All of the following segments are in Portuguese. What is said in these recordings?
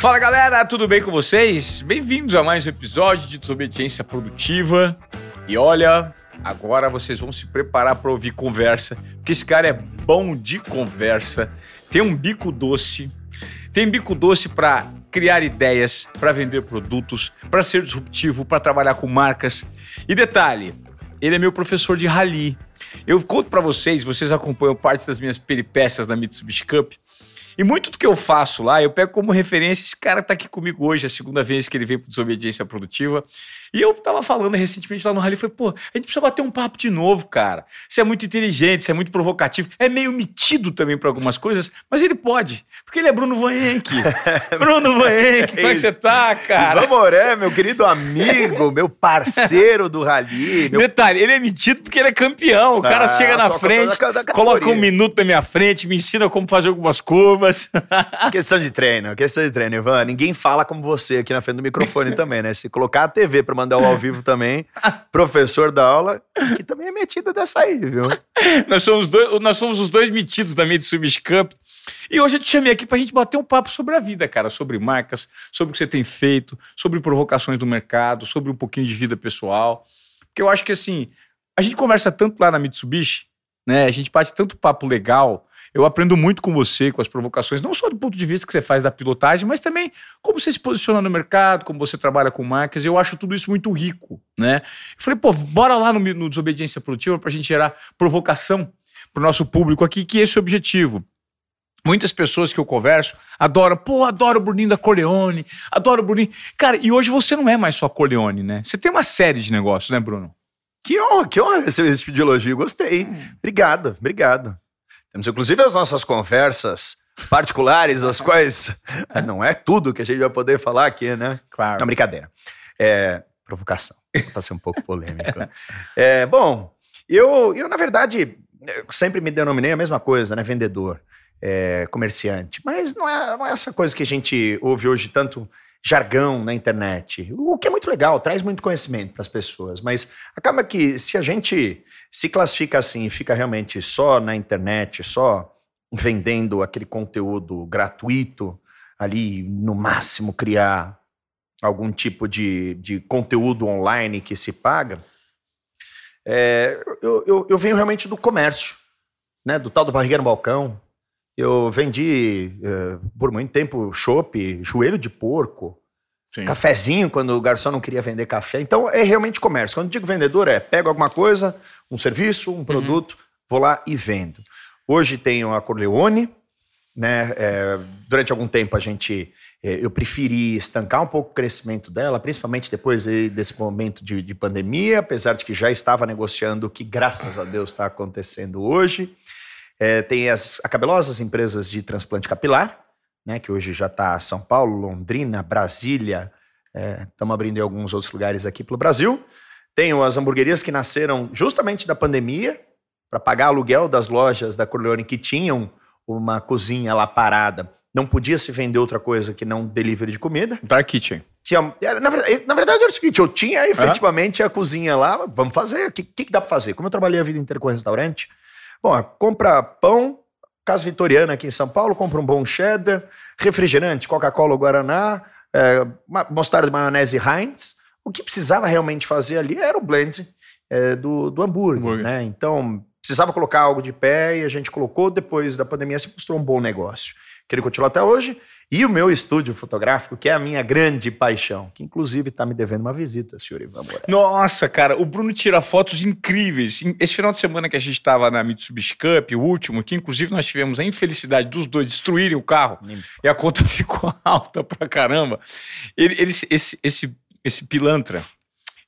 Fala galera, tudo bem com vocês? Bem-vindos a mais um episódio de Desobediência Produtiva. E olha, agora vocês vão se preparar para ouvir conversa, porque esse cara é bom de conversa, tem um bico doce, tem bico doce para criar ideias, para vender produtos, para ser disruptivo, para trabalhar com marcas. E detalhe, ele é meu professor de rally. Eu conto para vocês, vocês acompanham parte das minhas peripécias na Mitsubishi Cup. E muito do que eu faço lá, eu pego como referência esse cara que tá aqui comigo hoje, a segunda vez que ele veio para Desobediência Produtiva. E eu tava falando recentemente lá no Rally, falei, pô, a gente precisa bater um papo de novo, cara. Você é muito inteligente, você é muito provocativo, é meio metido também para algumas coisas, mas ele pode, porque ele é Bruno Vanhenck. Bruno Vanhenck, como é que você tá, cara? Vamoré, meu querido amigo, meu parceiro do Rally. Meu... Detalhe, ele é metido porque ele é campeão. O cara ah, chega na frente, coloca um minuto na minha frente, me ensina como fazer algumas curvas, questão de treino, questão de treino, Ivan. Ninguém fala como você aqui na frente do microfone também, né? Se colocar a TV para mandar o ao vivo também, professor da aula, que também é metido dessa aí, viu? nós, somos dois, nós somos os dois metidos da Mitsubishi Cup. E hoje eu te chamei aqui pra gente bater um papo sobre a vida, cara, sobre marcas, sobre o que você tem feito, sobre provocações do mercado, sobre um pouquinho de vida pessoal. Porque eu acho que assim, a gente conversa tanto lá na Mitsubishi, né? A gente bate tanto papo legal eu aprendo muito com você, com as provocações, não só do ponto de vista que você faz da pilotagem, mas também como você se posiciona no mercado, como você trabalha com marcas. Eu acho tudo isso muito rico, né? Eu falei, pô, bora lá no, no Desobediência Produtiva para a gente gerar provocação para o nosso público aqui, que é esse o objetivo. Muitas pessoas que eu converso adoram, pô, adoro o Bruninho da Corleone, adoro o Bruninho. Cara, e hoje você não é mais só Corleone, né? Você tem uma série de negócios, né, Bruno? Que honra, que honra receber esse tipo de elogio. Gostei. Hum. Obrigado, obrigado. Temos inclusive as nossas conversas particulares, as quais não é tudo que a gente vai poder falar aqui, né? Claro. Não, brincadeira. É, provocação, para ser um pouco polêmico. É, bom, eu, eu, na verdade, sempre me denominei a mesma coisa, né? Vendedor, é, comerciante. Mas não é, não é essa coisa que a gente ouve hoje tanto jargão na internet, o que é muito legal, traz muito conhecimento para as pessoas, mas acaba que se a gente se classifica assim e fica realmente só na internet, só vendendo aquele conteúdo gratuito, ali no máximo criar algum tipo de, de conteúdo online que se paga, é, eu, eu, eu venho realmente do comércio, né, do tal do barriga no balcão, eu vendi uh, por muito tempo chopp, joelho de porco, Sim. cafezinho quando o garçom não queria vender café. Então é realmente comércio. Quando digo vendedor é pego alguma coisa, um serviço, um uhum. produto, uhum. vou lá e vendo. Hoje tenho a Corleone, né? É, durante algum tempo a gente é, eu preferi estancar um pouco o crescimento dela, principalmente depois desse momento de, de pandemia, apesar de que já estava negociando o que graças a Deus está acontecendo hoje. É, tem as cabelosas empresas de transplante capilar, né, que hoje já está São Paulo, Londrina, Brasília, estamos é, abrindo em alguns outros lugares aqui pelo Brasil. Tem as hamburguerias que nasceram justamente da pandemia, para pagar aluguel das lojas da Corleone que tinham uma cozinha lá parada. Não podia se vender outra coisa que não delivery de comida. Dark Kitchen. Tinha, na, verdade, na verdade era o seguinte, eu tinha efetivamente uhum. a cozinha lá, vamos fazer, o que, que dá para fazer? Como eu trabalhei a vida inteira com restaurante, Bom, compra pão, Casa Vitoriana aqui em São Paulo, compra um bom cheddar, refrigerante, Coca-Cola, Guaraná, é, mostarda de maionese Heinz. O que precisava realmente fazer ali era o blend é, do, do hambúrguer, hambúrguer, né? Então, precisava colocar algo de pé e a gente colocou. Depois da pandemia se mostrou um bom negócio. Que ele continua até hoje. E o meu estúdio fotográfico, que é a minha grande paixão, que inclusive está me devendo uma visita, senhor Ivan Moreira. Nossa, cara, o Bruno tira fotos incríveis. Esse final de semana que a gente estava na Mitsubishi Cup, o último, que inclusive nós tivemos a infelicidade dos dois destruírem o carro e a conta ficou alta pra caramba. Ele, ele, esse, esse, esse pilantra,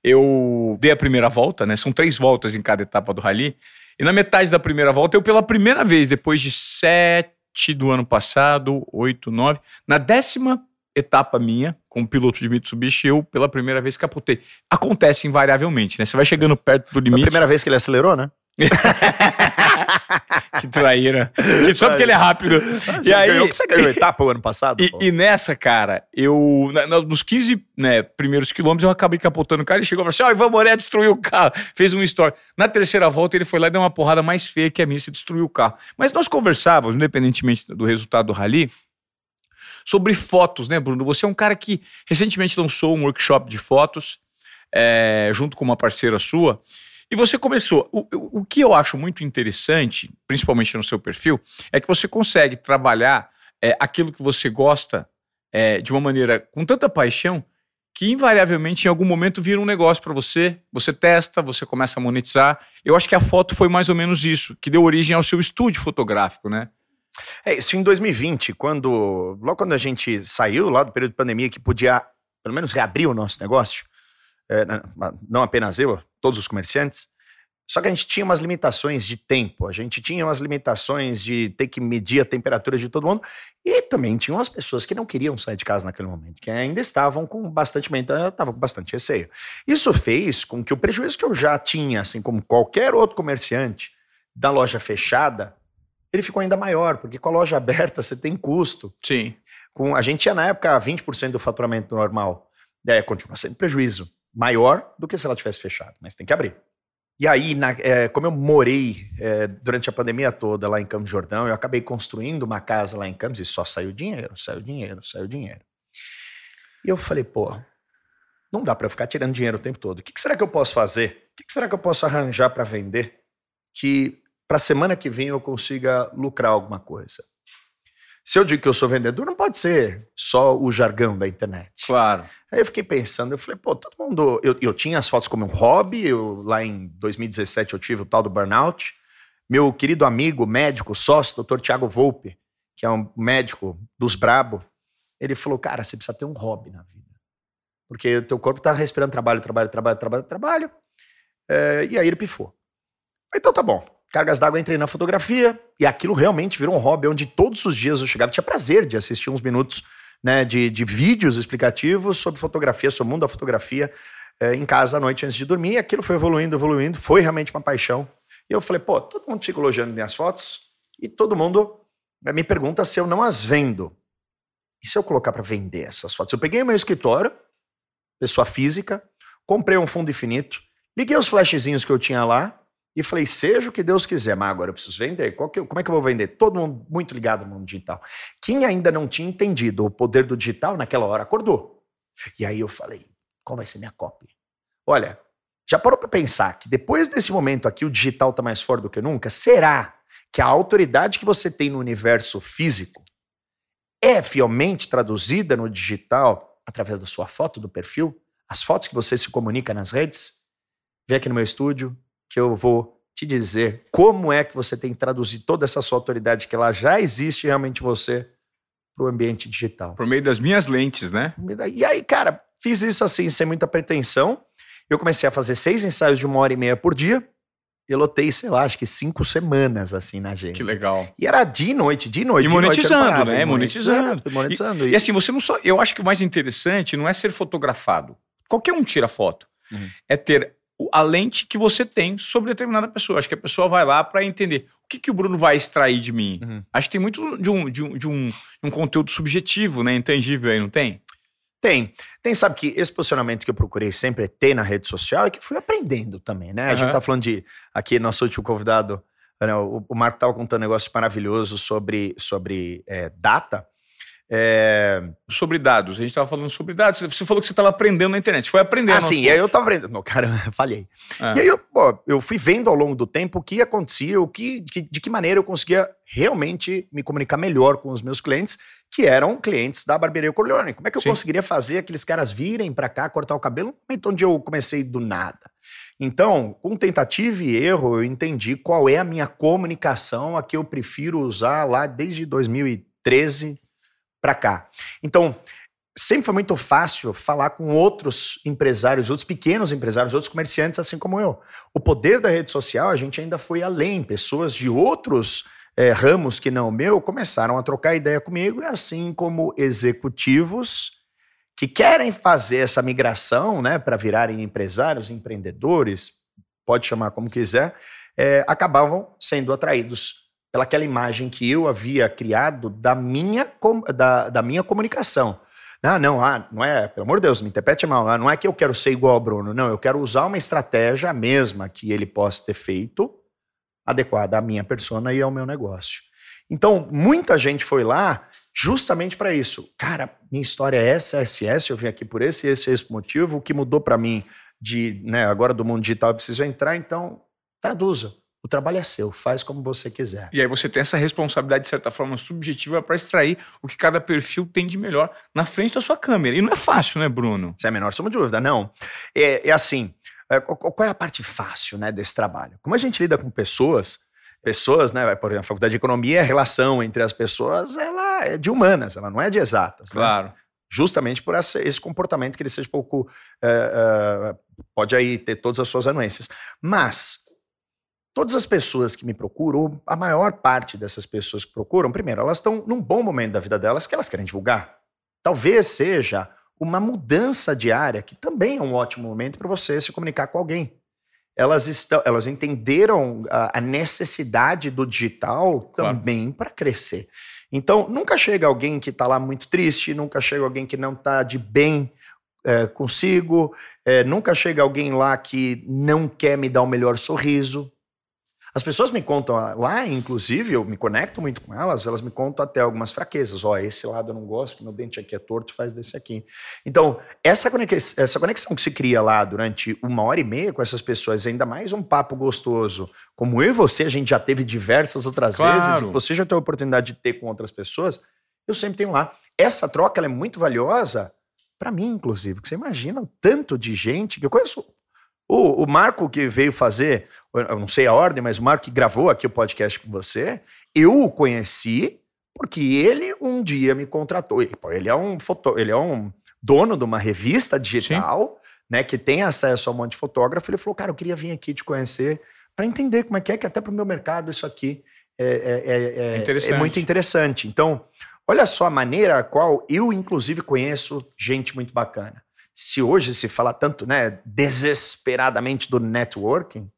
eu dei a primeira volta, né? São três voltas em cada etapa do rally. E na metade da primeira volta, eu pela primeira vez, depois de sete do ano passado, 8, 9. Na décima etapa minha, como piloto de Mitsubishi, eu pela primeira vez capotei. Acontece invariavelmente, né? Você vai chegando perto do limite. Foi a primeira vez que ele acelerou, né? que traíra. Só porque ele é rápido. e aí, ganhou, você ganhou etapa o ano passado? E, e, nessa, cara, eu. Na, nos 15 né, primeiros quilômetros, eu acabei capotando o cara e chegou e falou assim: Ó, oh, Ivan Moré destruiu o carro. Fez uma história. Na terceira volta, ele foi lá e deu uma porrada mais feia que a minha, se destruiu o carro. Mas nós conversávamos, independentemente do resultado do rally, sobre fotos, né, Bruno? Você é um cara que recentemente lançou um workshop de fotos é, junto com uma parceira sua. E você começou. O, o, que eu acho muito interessante, principalmente no seu perfil, é que você consegue trabalhar é, aquilo que você gosta é, de uma maneira com tanta paixão que invariavelmente em algum momento vira um negócio para você, você testa, você começa a monetizar. Eu acho que a foto foi mais ou menos isso, que deu origem ao seu estúdio fotográfico, né? É, isso em 2020, quando logo quando a gente saiu lá do período de pandemia que podia pelo menos reabrir o nosso negócio, é, não apenas eu, todos os comerciantes, só que a gente tinha umas limitações de tempo, a gente tinha umas limitações de ter que medir a temperatura de todo mundo, e também tinham as pessoas que não queriam sair de casa naquele momento, que ainda estavam com bastante estavam com bastante receio. Isso fez com que o prejuízo que eu já tinha, assim como qualquer outro comerciante, da loja fechada, ele ficou ainda maior, porque com a loja aberta você tem custo. Sim. Com, a gente tinha na época 20% do faturamento normal. É, continua sendo prejuízo maior do que se ela tivesse fechado, mas tem que abrir. E aí, na, é, como eu morei é, durante a pandemia toda lá em Campos Jordão, eu acabei construindo uma casa lá em Campos e só saiu dinheiro, saiu dinheiro, saiu dinheiro. E eu falei, pô, não dá para ficar tirando dinheiro o tempo todo. O que, que será que eu posso fazer? O que, que será que eu posso arranjar para vender que para a semana que vem eu consiga lucrar alguma coisa? Se eu digo que eu sou vendedor, não pode ser só o jargão da internet. Claro. Aí eu fiquei pensando, eu falei, pô, todo mundo. Eu, eu tinha as fotos como um hobby, eu, lá em 2017 eu tive o tal do burnout. Meu querido amigo, médico, sócio, doutor Tiago Volpe, que é um médico dos brabo, ele falou, cara, você precisa ter um hobby na vida. Porque o teu corpo tá respirando trabalho, trabalho, trabalho, trabalho, trabalho. É, e aí ele pifou. Então tá bom. Cargas d'água, entrei na fotografia e aquilo realmente virou um hobby onde todos os dias eu chegava tinha prazer de assistir uns minutos né, de, de vídeos explicativos sobre fotografia, sobre o mundo da fotografia é, em casa à noite antes de dormir. E aquilo foi evoluindo, evoluindo, foi realmente uma paixão. E eu falei, pô, todo mundo fica elogiando minhas fotos e todo mundo eh, me pergunta se eu não as vendo. E se eu colocar para vender essas fotos? Eu peguei o meu escritório, pessoa física, comprei um fundo infinito, liguei os flashzinhos que eu tinha lá e falei, seja o que Deus quiser, mas agora eu preciso vender. Que, como é que eu vou vender? Todo mundo muito ligado no mundo digital. Quem ainda não tinha entendido o poder do digital, naquela hora acordou. E aí eu falei, qual vai ser minha cópia? Olha, já parou para pensar que depois desse momento aqui o digital está mais forte do que nunca? Será que a autoridade que você tem no universo físico é fielmente traduzida no digital através da sua foto do perfil? As fotos que você se comunica nas redes? Vem aqui no meu estúdio, que eu vou te dizer como é que você tem que traduzir toda essa sua autoridade que ela já existe realmente em você para o ambiente digital. Por meio das minhas lentes, né? E aí, cara, fiz isso assim, sem muita pretensão. Eu comecei a fazer seis ensaios de uma hora e meia por dia. Eu lotei, sei lá, acho que cinco semanas assim na agenda. Que legal. E era de noite, de noite. E monetizando, noite, né? Monetizando. monetizando. E, e, assim, você não só. Eu acho que o mais interessante não é ser fotografado. Qualquer um tira foto. Uhum. É ter a lente que você tem sobre determinada pessoa. Acho que a pessoa vai lá para entender o que, que o Bruno vai extrair de mim. Uhum. Acho que tem muito de um, de um, de um, um conteúdo subjetivo, né? Intangível aí, não tem? Tem. Tem, sabe que esse posicionamento que eu procurei sempre ter na rede social é que fui aprendendo também, né? A gente tá falando de. Aqui, nosso último convidado, né, o, o Marco estava contando um negócio maravilhoso sobre, sobre é, data. É... Sobre dados, a gente estava falando sobre dados. Você falou que você estava aprendendo na internet. Você foi aprendendo. Ah, sim, e aí eu estava aprendendo. Não, cara, falhei. É. E aí eu, pô, eu fui vendo ao longo do tempo o que acontecia, o que, de, de que maneira eu conseguia realmente me comunicar melhor com os meus clientes, que eram clientes da Barbearia Corleone. Como é que eu sim. conseguiria fazer aqueles caras virem para cá cortar o cabelo momento onde eu comecei do nada? Então, com tentativa e erro, eu entendi qual é a minha comunicação, a que eu prefiro usar lá desde 2013 para cá. Então, sempre foi muito fácil falar com outros empresários, outros pequenos empresários, outros comerciantes, assim como eu. O poder da rede social, a gente ainda foi além. Pessoas de outros é, ramos que não o meu começaram a trocar ideia comigo, assim como executivos que querem fazer essa migração né, para virarem empresários, empreendedores, pode chamar como quiser, é, acabavam sendo atraídos pelaquela imagem que eu havia criado da minha, da, da minha comunicação. Ah, não, ah, não é, pelo amor de Deus, me interprete mal, ah, não é que eu quero ser igual ao Bruno, não, eu quero usar uma estratégia mesma que ele possa ter feito, adequada à minha persona e ao meu negócio. Então, muita gente foi lá justamente para isso. Cara, minha história é essa, essa, essa, eu vim aqui por esse, esse, esse motivo. O que mudou para mim de, né, agora do mundo digital, eu preciso entrar, então traduza. O trabalho é seu, faz como você quiser. E aí você tem essa responsabilidade, de certa forma, subjetiva para extrair o que cada perfil tem de melhor na frente da sua câmera. E não é fácil, né, Bruno? Sem a menor soma de dúvida, não. É, é assim, é, qual é a parte fácil né, desse trabalho? Como a gente lida com pessoas, pessoas, né, por exemplo, a faculdade de economia, a relação entre as pessoas, ela é de humanas, ela não é de exatas. Né? Claro. Né? Justamente por essa, esse comportamento que ele seja pouco... É, é, pode aí ter todas as suas anuências. Mas Todas as pessoas que me procuram, a maior parte dessas pessoas que procuram, primeiro, elas estão num bom momento da vida delas que elas querem divulgar. Talvez seja uma mudança diária, que também é um ótimo momento para você se comunicar com alguém. Elas, estão, elas entenderam a, a necessidade do digital claro. também para crescer. Então, nunca chega alguém que está lá muito triste, nunca chega alguém que não está de bem é, consigo, é, nunca chega alguém lá que não quer me dar o melhor sorriso. As pessoas me contam lá, inclusive, eu me conecto muito com elas, elas me contam até algumas fraquezas. Ó, oh, esse lado eu não gosto, meu dente aqui é torto, faz desse aqui. Então, essa conexão, essa conexão que se cria lá durante uma hora e meia com essas pessoas, ainda mais um papo gostoso, como eu e você, a gente já teve diversas outras claro. vezes, e você já teve a oportunidade de ter com outras pessoas, eu sempre tenho lá. Essa troca é muito valiosa para mim, inclusive, porque você imagina o tanto de gente que eu conheço. O, o Marco que veio fazer eu não sei a ordem, mas o Marco que gravou aqui o podcast com você, eu o conheci porque ele um dia me contratou. Ele é um foto, ele é um dono de uma revista digital, Sim. né, que tem acesso a um monte de fotógrafo. Ele falou, cara, eu queria vir aqui te conhecer para entender como é que é que até para o meu mercado isso aqui é, é, é, é, muito interessante. Então, olha só a maneira a qual eu, inclusive, conheço gente muito bacana. Se hoje se fala tanto, né, desesperadamente do networking,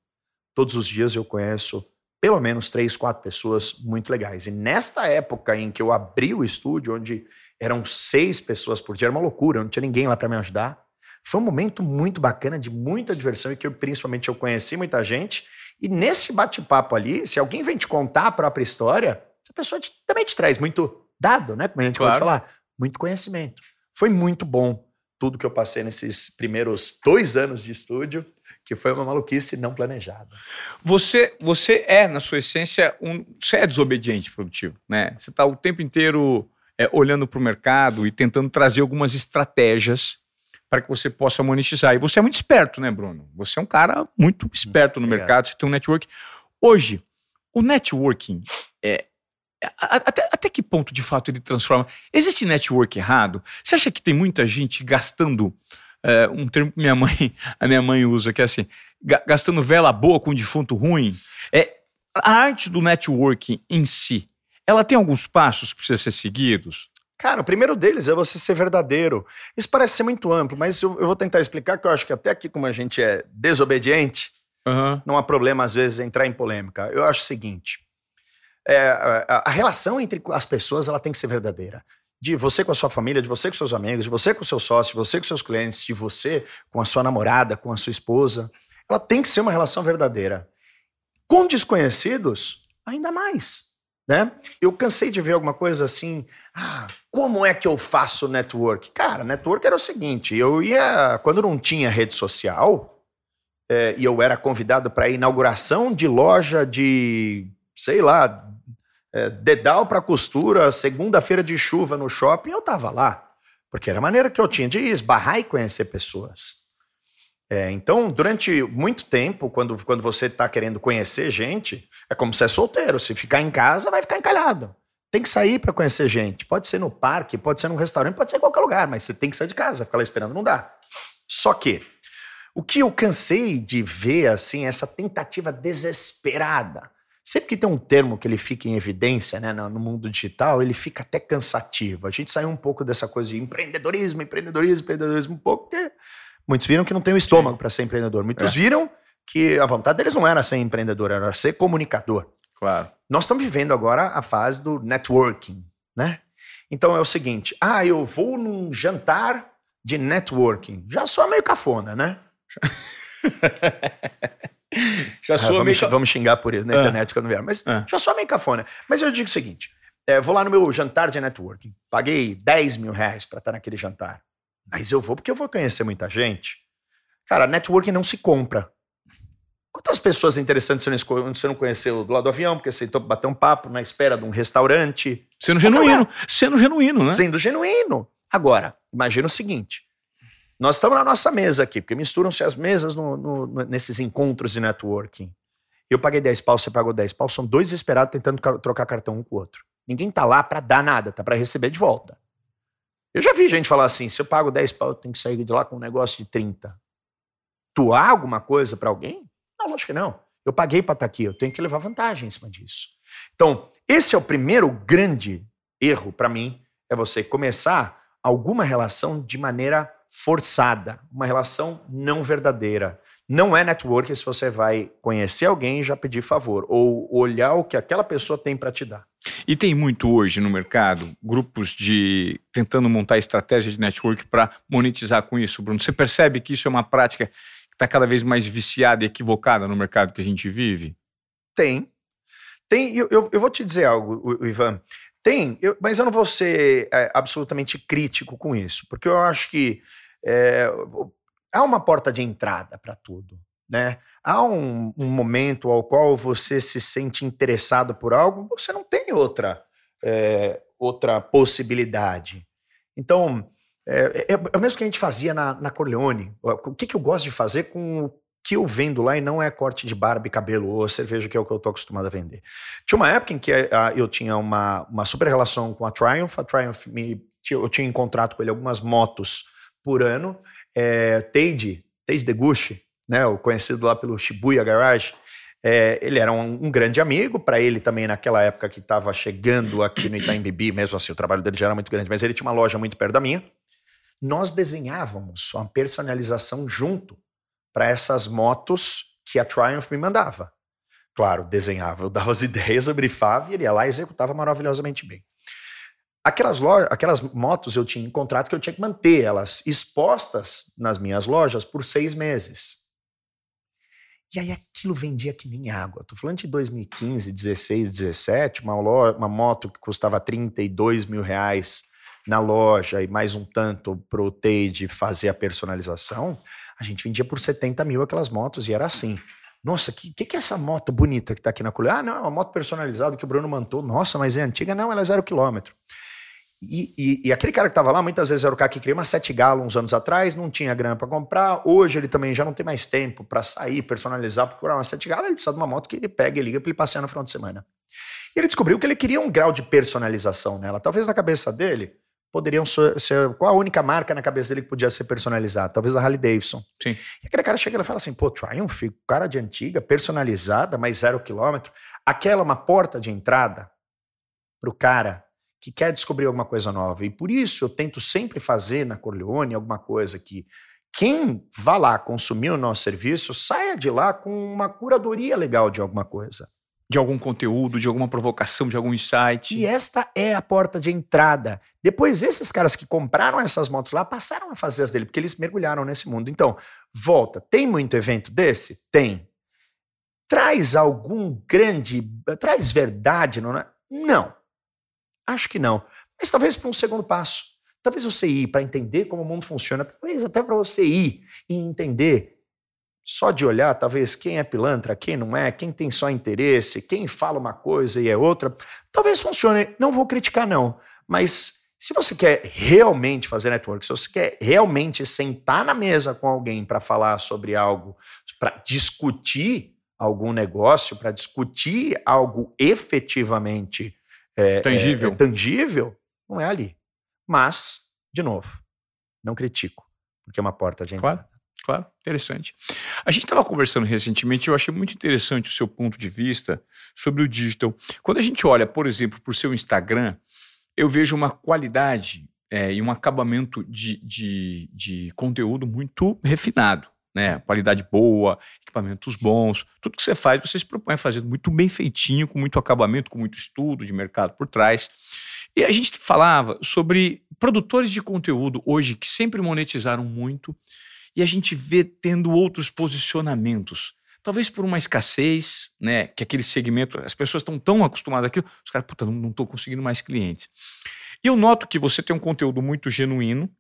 todos os dias eu conheço pelo menos três, quatro pessoas muito legais. E nesta época em que eu abri o estúdio, onde eram seis pessoas por dia, era uma loucura, não tinha ninguém lá para me ajudar. Foi um momento muito bacana, de muita diversão e que eu, principalmente eu conheci muita gente. E nesse bate-papo ali, se alguém vem te contar a própria história, essa pessoa te, também te traz muito dado, né? Como a gente claro. pode falar, muito conhecimento. Foi muito bom tudo que eu passei nesses primeiros dois anos de estúdio que foi uma maluquice não planejada. Você, você é, na sua essência, um, você é desobediente produtivo, né? Você está o tempo inteiro é, olhando para o mercado e tentando trazer algumas estratégias para que você possa monetizar. E você é muito esperto, né, Bruno? Você é um cara muito esperto no Obrigado. mercado, você tem um network. Hoje, o networking é, até, até que ponto de fato ele transforma? Existe network errado? Você acha que tem muita gente gastando é, um termo que minha mãe, a minha mãe usa, que é assim, gastando vela boa com defunto ruim. É, a arte do networking em si, ela tem alguns passos que precisam ser seguidos? Cara, o primeiro deles é você ser verdadeiro. Isso parece ser muito amplo, mas eu, eu vou tentar explicar que eu acho que até aqui, como a gente é desobediente, uhum. não há problema, às vezes, entrar em polêmica. Eu acho o seguinte: é, a, a relação entre as pessoas ela tem que ser verdadeira de você com a sua família, de você com seus amigos, de você com seus sócios, de você com seus clientes, de você com a sua namorada, com a sua esposa. Ela tem que ser uma relação verdadeira. Com desconhecidos, ainda mais. Né? Eu cansei de ver alguma coisa assim, ah, como é que eu faço network? Cara, network era o seguinte, eu ia, quando não tinha rede social, é, e eu era convidado para inauguração de loja de, sei lá, é, dedal para costura, segunda-feira de chuva no shopping, eu estava lá. Porque era a maneira que eu tinha de esbarrar e conhecer pessoas. É, então, durante muito tempo, quando, quando você está querendo conhecer gente, é como se é solteiro. Se ficar em casa, vai ficar encalhado. Tem que sair para conhecer gente. Pode ser no parque, pode ser num restaurante, pode ser em qualquer lugar, mas você tem que sair de casa. Ficar lá esperando não dá. Só que, o que eu cansei de ver, assim, essa tentativa desesperada Sempre que tem um termo que ele fica em evidência né, no mundo digital, ele fica até cansativo. A gente saiu um pouco dessa coisa de empreendedorismo, empreendedorismo, empreendedorismo, um pouco, porque muitos viram que não tem o estômago para ser empreendedor. Muitos é. viram que a vontade deles não era ser empreendedor, era ser comunicador. Claro. Nós estamos vivendo agora a fase do networking, né? Então é o seguinte: ah, eu vou num jantar de networking. Já sou meio cafona, né? já ah, sou ah, vamos, meio... vamos xingar por isso na ah. internet quando vier, mas ah. já sou meio cafona. Mas eu digo o seguinte: é, vou lá no meu jantar de networking. Paguei 10 mil reais para estar naquele jantar. Mas eu vou porque eu vou conhecer muita gente. Cara, networking não se compra. Quantas pessoas interessantes você não conheceu do lado do avião, porque você bater um papo na espera de um restaurante? Sendo genuíno. Sendo genuíno, né? Sendo genuíno. Agora, imagina o seguinte: nós estamos na nossa mesa aqui, porque misturam-se as mesas no, no, nesses encontros de networking. Eu paguei 10 pau, você pagou 10 pau, são dois esperados tentando trocar cartão um com o outro. Ninguém tá lá para dar nada, tá para receber de volta. Eu já vi gente falar assim: se eu pago 10 pau, eu tenho que sair de lá com um negócio de 30. Tu há alguma coisa para alguém? Não, lógico que não. Eu paguei para estar tá aqui, eu tenho que levar vantagem em cima disso. Então, esse é o primeiro grande erro para mim, é você começar alguma relação de maneira forçada, uma relação não verdadeira. Não é network se você vai conhecer alguém e já pedir favor, ou olhar o que aquela pessoa tem para te dar. E tem muito hoje no mercado grupos de tentando montar estratégia de network para monetizar com isso, Bruno. Você percebe que isso é uma prática que está cada vez mais viciada e equivocada no mercado que a gente vive? Tem. Tem. Eu, eu, eu vou te dizer algo, Ivan. Tem, eu, mas eu não vou ser é, absolutamente crítico com isso, porque eu acho que é, há uma porta de entrada para tudo. Né? Há um, um, momento ao qual você se sente interessado por algo, você não tem outra, é, outra possibilidade. Então, é, é, é, o mesmo que a gente fazia na, na Corleone. O que, que eu gosto de fazer com o que eu vendo lá e não é corte de barba e cabelo ou cerveja, que é o que eu estou acostumado a vender. Tinha uma época em que a, eu tinha uma, uma super relação com a Triumph. A Triumph, me, eu tinha em contrato com ele algumas motos por ano. É, Teide, Teide Deguchi, né, o conhecido lá pelo Shibuya Garage, é, ele era um, um grande amigo, para ele também naquela época que estava chegando aqui no Itaim Bibi, mesmo assim o trabalho dele já era muito grande, mas ele tinha uma loja muito perto da minha. Nós desenhávamos uma personalização junto para essas motos que a Triumph me mandava. Claro, desenhava, eu dava as ideias, eu brifava e ele ia lá e executava maravilhosamente bem. Aquelas, aquelas motos eu tinha em contrato que eu tinha que manter elas expostas nas minhas lojas por seis meses. E aí aquilo vendia que nem água. Tô falando de 2015, 16, 17, uma, loja, uma moto que custava 32 mil reais na loja e mais um tanto pro Teide fazer a personalização. A gente vendia por 70 mil aquelas motos e era assim. Nossa, o que, que, que, é essa moto bonita que está aqui na coluna? Ah, não, é uma moto personalizada que o Bruno mandou. Nossa, mas é antiga? Não, ela é zero quilômetro. E, e, e, aquele cara que estava lá, muitas vezes era o cara que queria uma sete galo uns anos atrás, não tinha grana para comprar. Hoje ele também já não tem mais tempo para sair, personalizar, procurar uma sete galo. Ele precisa de uma moto que ele pega e liga para ele passear no final de semana. E ele descobriu que ele queria um grau de personalização nela. Talvez na cabeça dele poderiam ser, ser, qual a única marca na cabeça dele que podia ser personalizada? Talvez a Harley Davidson. Sim. E aquele cara chega e fala assim, pô, Triumph, cara de antiga, personalizada, mas zero quilômetro. Aquela é uma porta de entrada para o cara que quer descobrir alguma coisa nova. E por isso eu tento sempre fazer na Corleone alguma coisa que quem vá lá consumir o nosso serviço saia de lá com uma curadoria legal de alguma coisa. De algum conteúdo, de alguma provocação, de algum insight. E esta é a porta de entrada. Depois, esses caras que compraram essas motos lá passaram a fazer as dele, porque eles mergulharam nesse mundo. Então, volta. Tem muito evento desse? Tem. Traz algum grande. Traz verdade? Não, é? não. Acho que não. Mas talvez para um segundo passo. Talvez você ir para entender como o mundo funciona, talvez até para você ir e entender só de olhar, talvez quem é pilantra, quem não é, quem tem só interesse, quem fala uma coisa e é outra, talvez funcione. Não vou criticar, não. Mas se você quer realmente fazer network, se você quer realmente sentar na mesa com alguém para falar sobre algo, para discutir algum negócio, para discutir algo efetivamente é, tangível. É, é tangível, não é ali. Mas, de novo, não critico, porque é uma porta de entrada. Claro. Claro, interessante. A gente estava conversando recentemente, eu achei muito interessante o seu ponto de vista sobre o digital. Quando a gente olha, por exemplo, para o seu Instagram, eu vejo uma qualidade é, e um acabamento de, de, de conteúdo muito refinado né? Qualidade boa, equipamentos bons, tudo que você faz, você se propõe a fazer muito bem feitinho, com muito acabamento, com muito estudo de mercado por trás. E a gente falava sobre produtores de conteúdo hoje que sempre monetizaram muito e a gente vê tendo outros posicionamentos Talvez por uma escassez, né? Que aquele segmento, as pessoas estão tão acostumadas àquilo, os caras, puta, não estou conseguindo mais clientes. E eu noto que você tem um conteúdo muito genuíno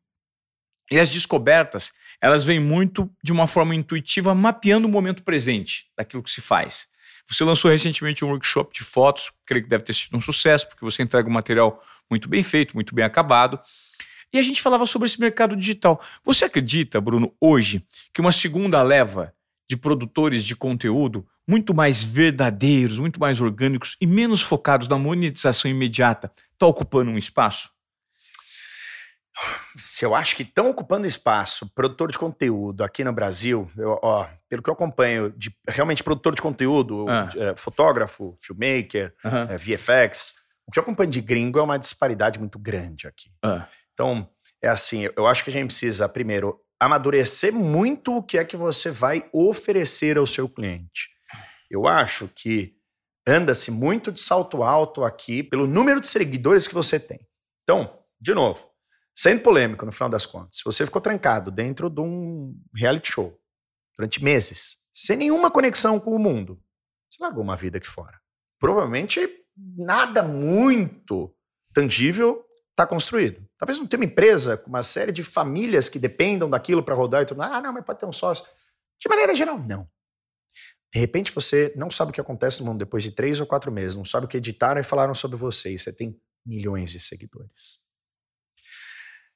e as descobertas, elas vêm muito de uma forma intuitiva, mapeando o momento presente daquilo que se faz. Você lançou recentemente um workshop de fotos, creio que deve ter sido um sucesso, porque você entrega um material muito bem feito, muito bem acabado. E a gente falava sobre esse mercado digital. Você acredita, Bruno, hoje, que uma segunda leva de produtores de conteúdo muito mais verdadeiros, muito mais orgânicos e menos focados na monetização imediata está ocupando um espaço? Se eu acho que estão ocupando espaço, produtor de conteúdo aqui no Brasil, eu, ó, pelo que eu acompanho, de realmente produtor de conteúdo, ah. é, fotógrafo, filmmaker, uhum. é, VFX, o que eu acompanho de gringo é uma disparidade muito grande aqui. Ah. Então, é assim, eu acho que a gente precisa, primeiro, amadurecer muito o que é que você vai oferecer ao seu cliente. Eu acho que anda-se muito de salto alto aqui pelo número de seguidores que você tem. Então, de novo, Sendo polêmico, no final das contas, se você ficou trancado dentro de um reality show durante meses, sem nenhuma conexão com o mundo, você largou uma vida aqui fora. Provavelmente nada muito tangível está construído. Talvez não tenha uma empresa com uma série de famílias que dependam daquilo para rodar e tudo. Ah, não, mas pode ter um sócio. De maneira geral, não. De repente você não sabe o que acontece no mundo depois de três ou quatro meses, não sabe o que editaram e falaram sobre você, e você tem milhões de seguidores.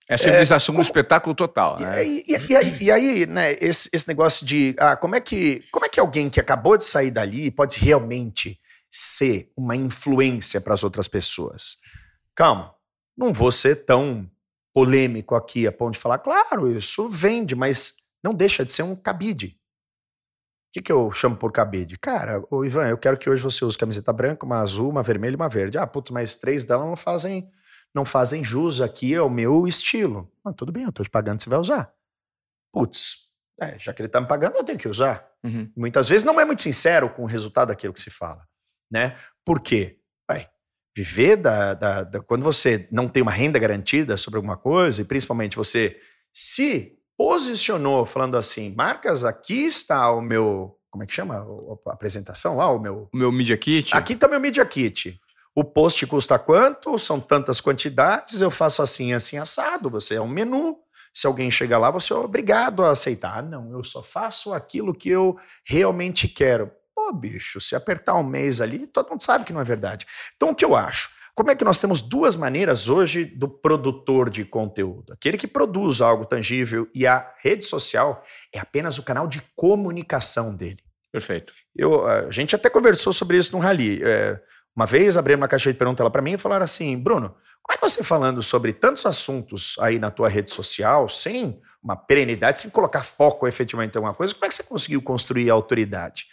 É a civilização é, um espetáculo total. Né? E, e, e, aí, e aí, né, esse, esse negócio de ah, como, é que, como é que alguém que acabou de sair dali pode realmente ser uma influência para as outras pessoas? Calma, não vou ser tão polêmico aqui a ponto de falar, claro, isso vende, mas não deixa de ser um cabide. O que, que eu chamo por cabide? Cara, ô Ivan, eu quero que hoje você use camiseta branca, uma azul, uma vermelha e uma verde. Ah, putz, mas três delas não fazem não fazem jus aqui ao meu estilo. Ah, tudo bem, eu estou te pagando, você vai usar. Putz, é, já que ele está me pagando, eu tenho que usar. Uhum. Muitas vezes não é muito sincero com o resultado daquilo que se fala. Né? Por quê? Vai, viver da, da, da, Quando você não tem uma renda garantida sobre alguma coisa, e principalmente você se posicionou falando assim, marcas, aqui está o meu. Como é que chama a apresentação lá? O meu. O meu Media Kit? Aqui está meu Media Kit. O post custa quanto? São tantas quantidades, eu faço assim, assim, assado. Você é um menu. Se alguém chega lá, você é obrigado a aceitar. Ah, não, eu só faço aquilo que eu realmente quero. Pô, bicho, se apertar um mês ali, todo mundo sabe que não é verdade. Então, o que eu acho? Como é que nós temos duas maneiras hoje do produtor de conteúdo? Aquele que produz algo tangível e a rede social é apenas o canal de comunicação dele. Perfeito. Eu, a gente até conversou sobre isso no Rally. É, uma vez abriram uma caixa de pergunta lá para mim e falaram assim: Bruno, como é que você falando sobre tantos assuntos aí na tua rede social, sem uma perenidade, sem colocar foco efetivamente em alguma coisa, como é que você conseguiu construir a autoridade?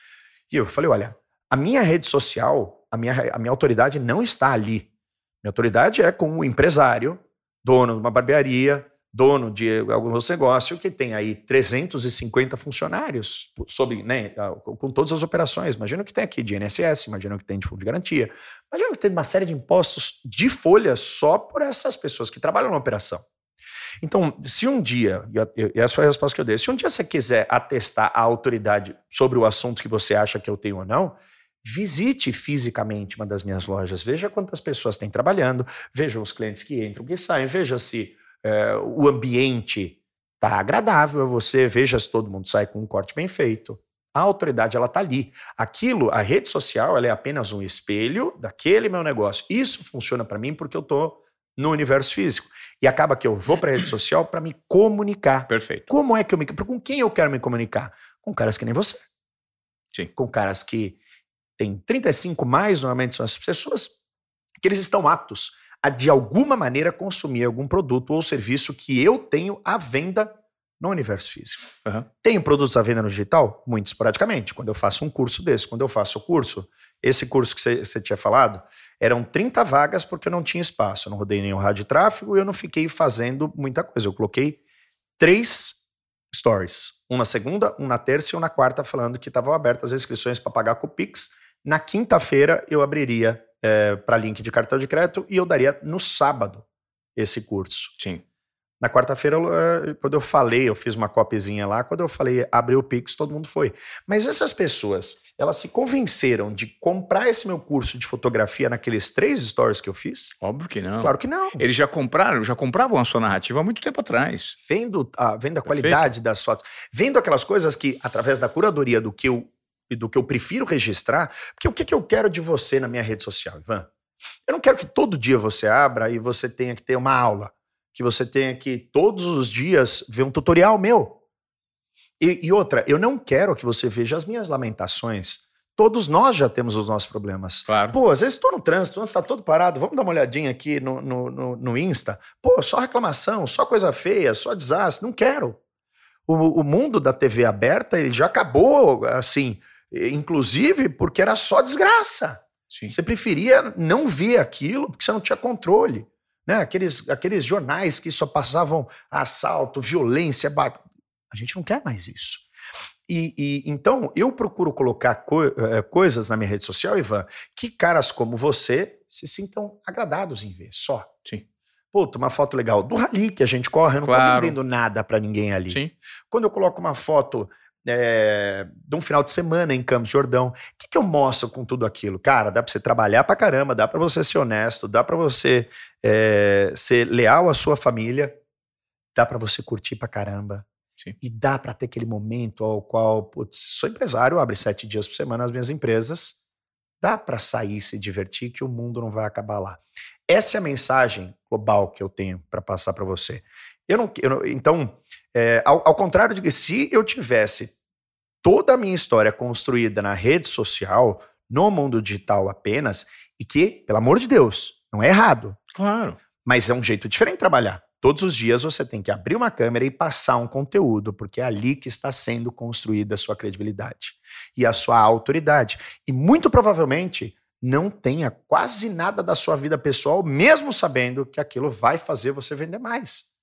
E eu falei: olha, a minha rede social, a minha, a minha autoridade não está ali. Minha autoridade é como empresário, dono de uma barbearia, dono de alguns negócios que tem aí 350 funcionários sobre, né, com todas as operações. Imagina o que tem aqui de INSS, imagina o que tem de fundo de garantia, imagina o que tem uma série de impostos de folha só por essas pessoas que trabalham na operação. Então, se um dia, e essa foi a resposta que eu dei, se um dia você quiser atestar a autoridade sobre o assunto que você acha que eu tenho ou não, visite fisicamente uma das minhas lojas, veja quantas pessoas têm trabalhando, veja os clientes que entram, que saem, veja se é, o ambiente está agradável a você, veja se todo mundo sai com um corte bem feito. A autoridade ela está ali. Aquilo, a rede social, ela é apenas um espelho daquele meu negócio. Isso funciona para mim porque eu estou no universo físico. E acaba que eu vou para a rede social para me comunicar. Perfeito. Como é que eu me com quem eu quero me comunicar? Com caras que nem você. Sim. Com caras que têm 35 mais, normalmente são as pessoas que eles estão aptos a de alguma maneira consumir algum produto ou serviço que eu tenho à venda no universo físico. Uhum. Tenho produtos à venda no digital? Muito esporadicamente. Quando eu faço um curso desse, quando eu faço o curso, esse curso que você tinha falado, eram 30 vagas porque eu não tinha espaço. Eu não rodei nenhum rádio de tráfego e eu não fiquei fazendo muita coisa. Eu coloquei três stories. Um na segunda, um na terça e um na quarta, falando que estavam abertas as inscrições para pagar com o Pix. Na quinta-feira eu abriria é, para link de cartão de crédito e eu daria no sábado esse curso. Sim. Na quarta-feira, eh, quando eu falei, eu fiz uma copizinha lá, quando eu falei abriu o Pix, todo mundo foi. Mas essas pessoas, elas se convenceram de comprar esse meu curso de fotografia naqueles três stories que eu fiz? Óbvio que não. Claro que não. Eles já compraram, já compravam a sua narrativa há muito tempo atrás. Vendo a, vendo a qualidade das fotos, vendo aquelas coisas que, através da curadoria do que eu, do que eu prefiro registrar, porque o que, que eu quero de você na minha rede social, Ivan? Eu não quero que todo dia você abra e você tenha que ter uma aula que você tenha que todos os dias ver um tutorial meu. E, e, outra, eu não quero que você veja as minhas lamentações. Todos nós já temos os nossos problemas. Claro. Pô, às vezes estou no trânsito, está todo parado, vamos dar uma olhadinha aqui no, no, no, no, Insta. Pô, só reclamação, só coisa feia, só desastre. Não quero. O, o mundo da TV aberta ele já acabou, assim, inclusive porque era só desgraça. Sim. Você preferia não ver aquilo porque você não tinha controle né? Aqueles, aqueles jornais que só passavam assalto, violência, bat... a gente não quer mais isso. E, e então eu procuro colocar co eh, coisas na minha rede social, Ivan, que caras como você se sintam agradados em ver, só. Sim. Puta, uma foto legal do rally que a gente corre, eu não claro. tô vendendo nada para ninguém ali. Sim. Quando eu coloco uma foto é, de um final de semana em Campos Jordão. O que, que eu mostro com tudo aquilo? Cara, dá para você trabalhar para caramba, dá para você ser honesto, dá para você é, ser leal à sua família, dá para você curtir para caramba. Sim. E dá para ter aquele momento ao qual, putz, sou empresário, abre sete dias por semana as minhas empresas, dá para sair se divertir que o mundo não vai acabar lá. Essa é a mensagem global que eu tenho para passar para você. Eu não, eu não então, é, ao, ao contrário de que se eu tivesse toda a minha história construída na rede social, no mundo digital apenas, e que, pelo amor de Deus, não é errado. Claro. Mas é um jeito diferente de trabalhar. Todos os dias você tem que abrir uma câmera e passar um conteúdo, porque é ali que está sendo construída a sua credibilidade e a sua autoridade. E muito provavelmente não tenha quase nada da sua vida pessoal, mesmo sabendo que aquilo vai fazer você vender mais.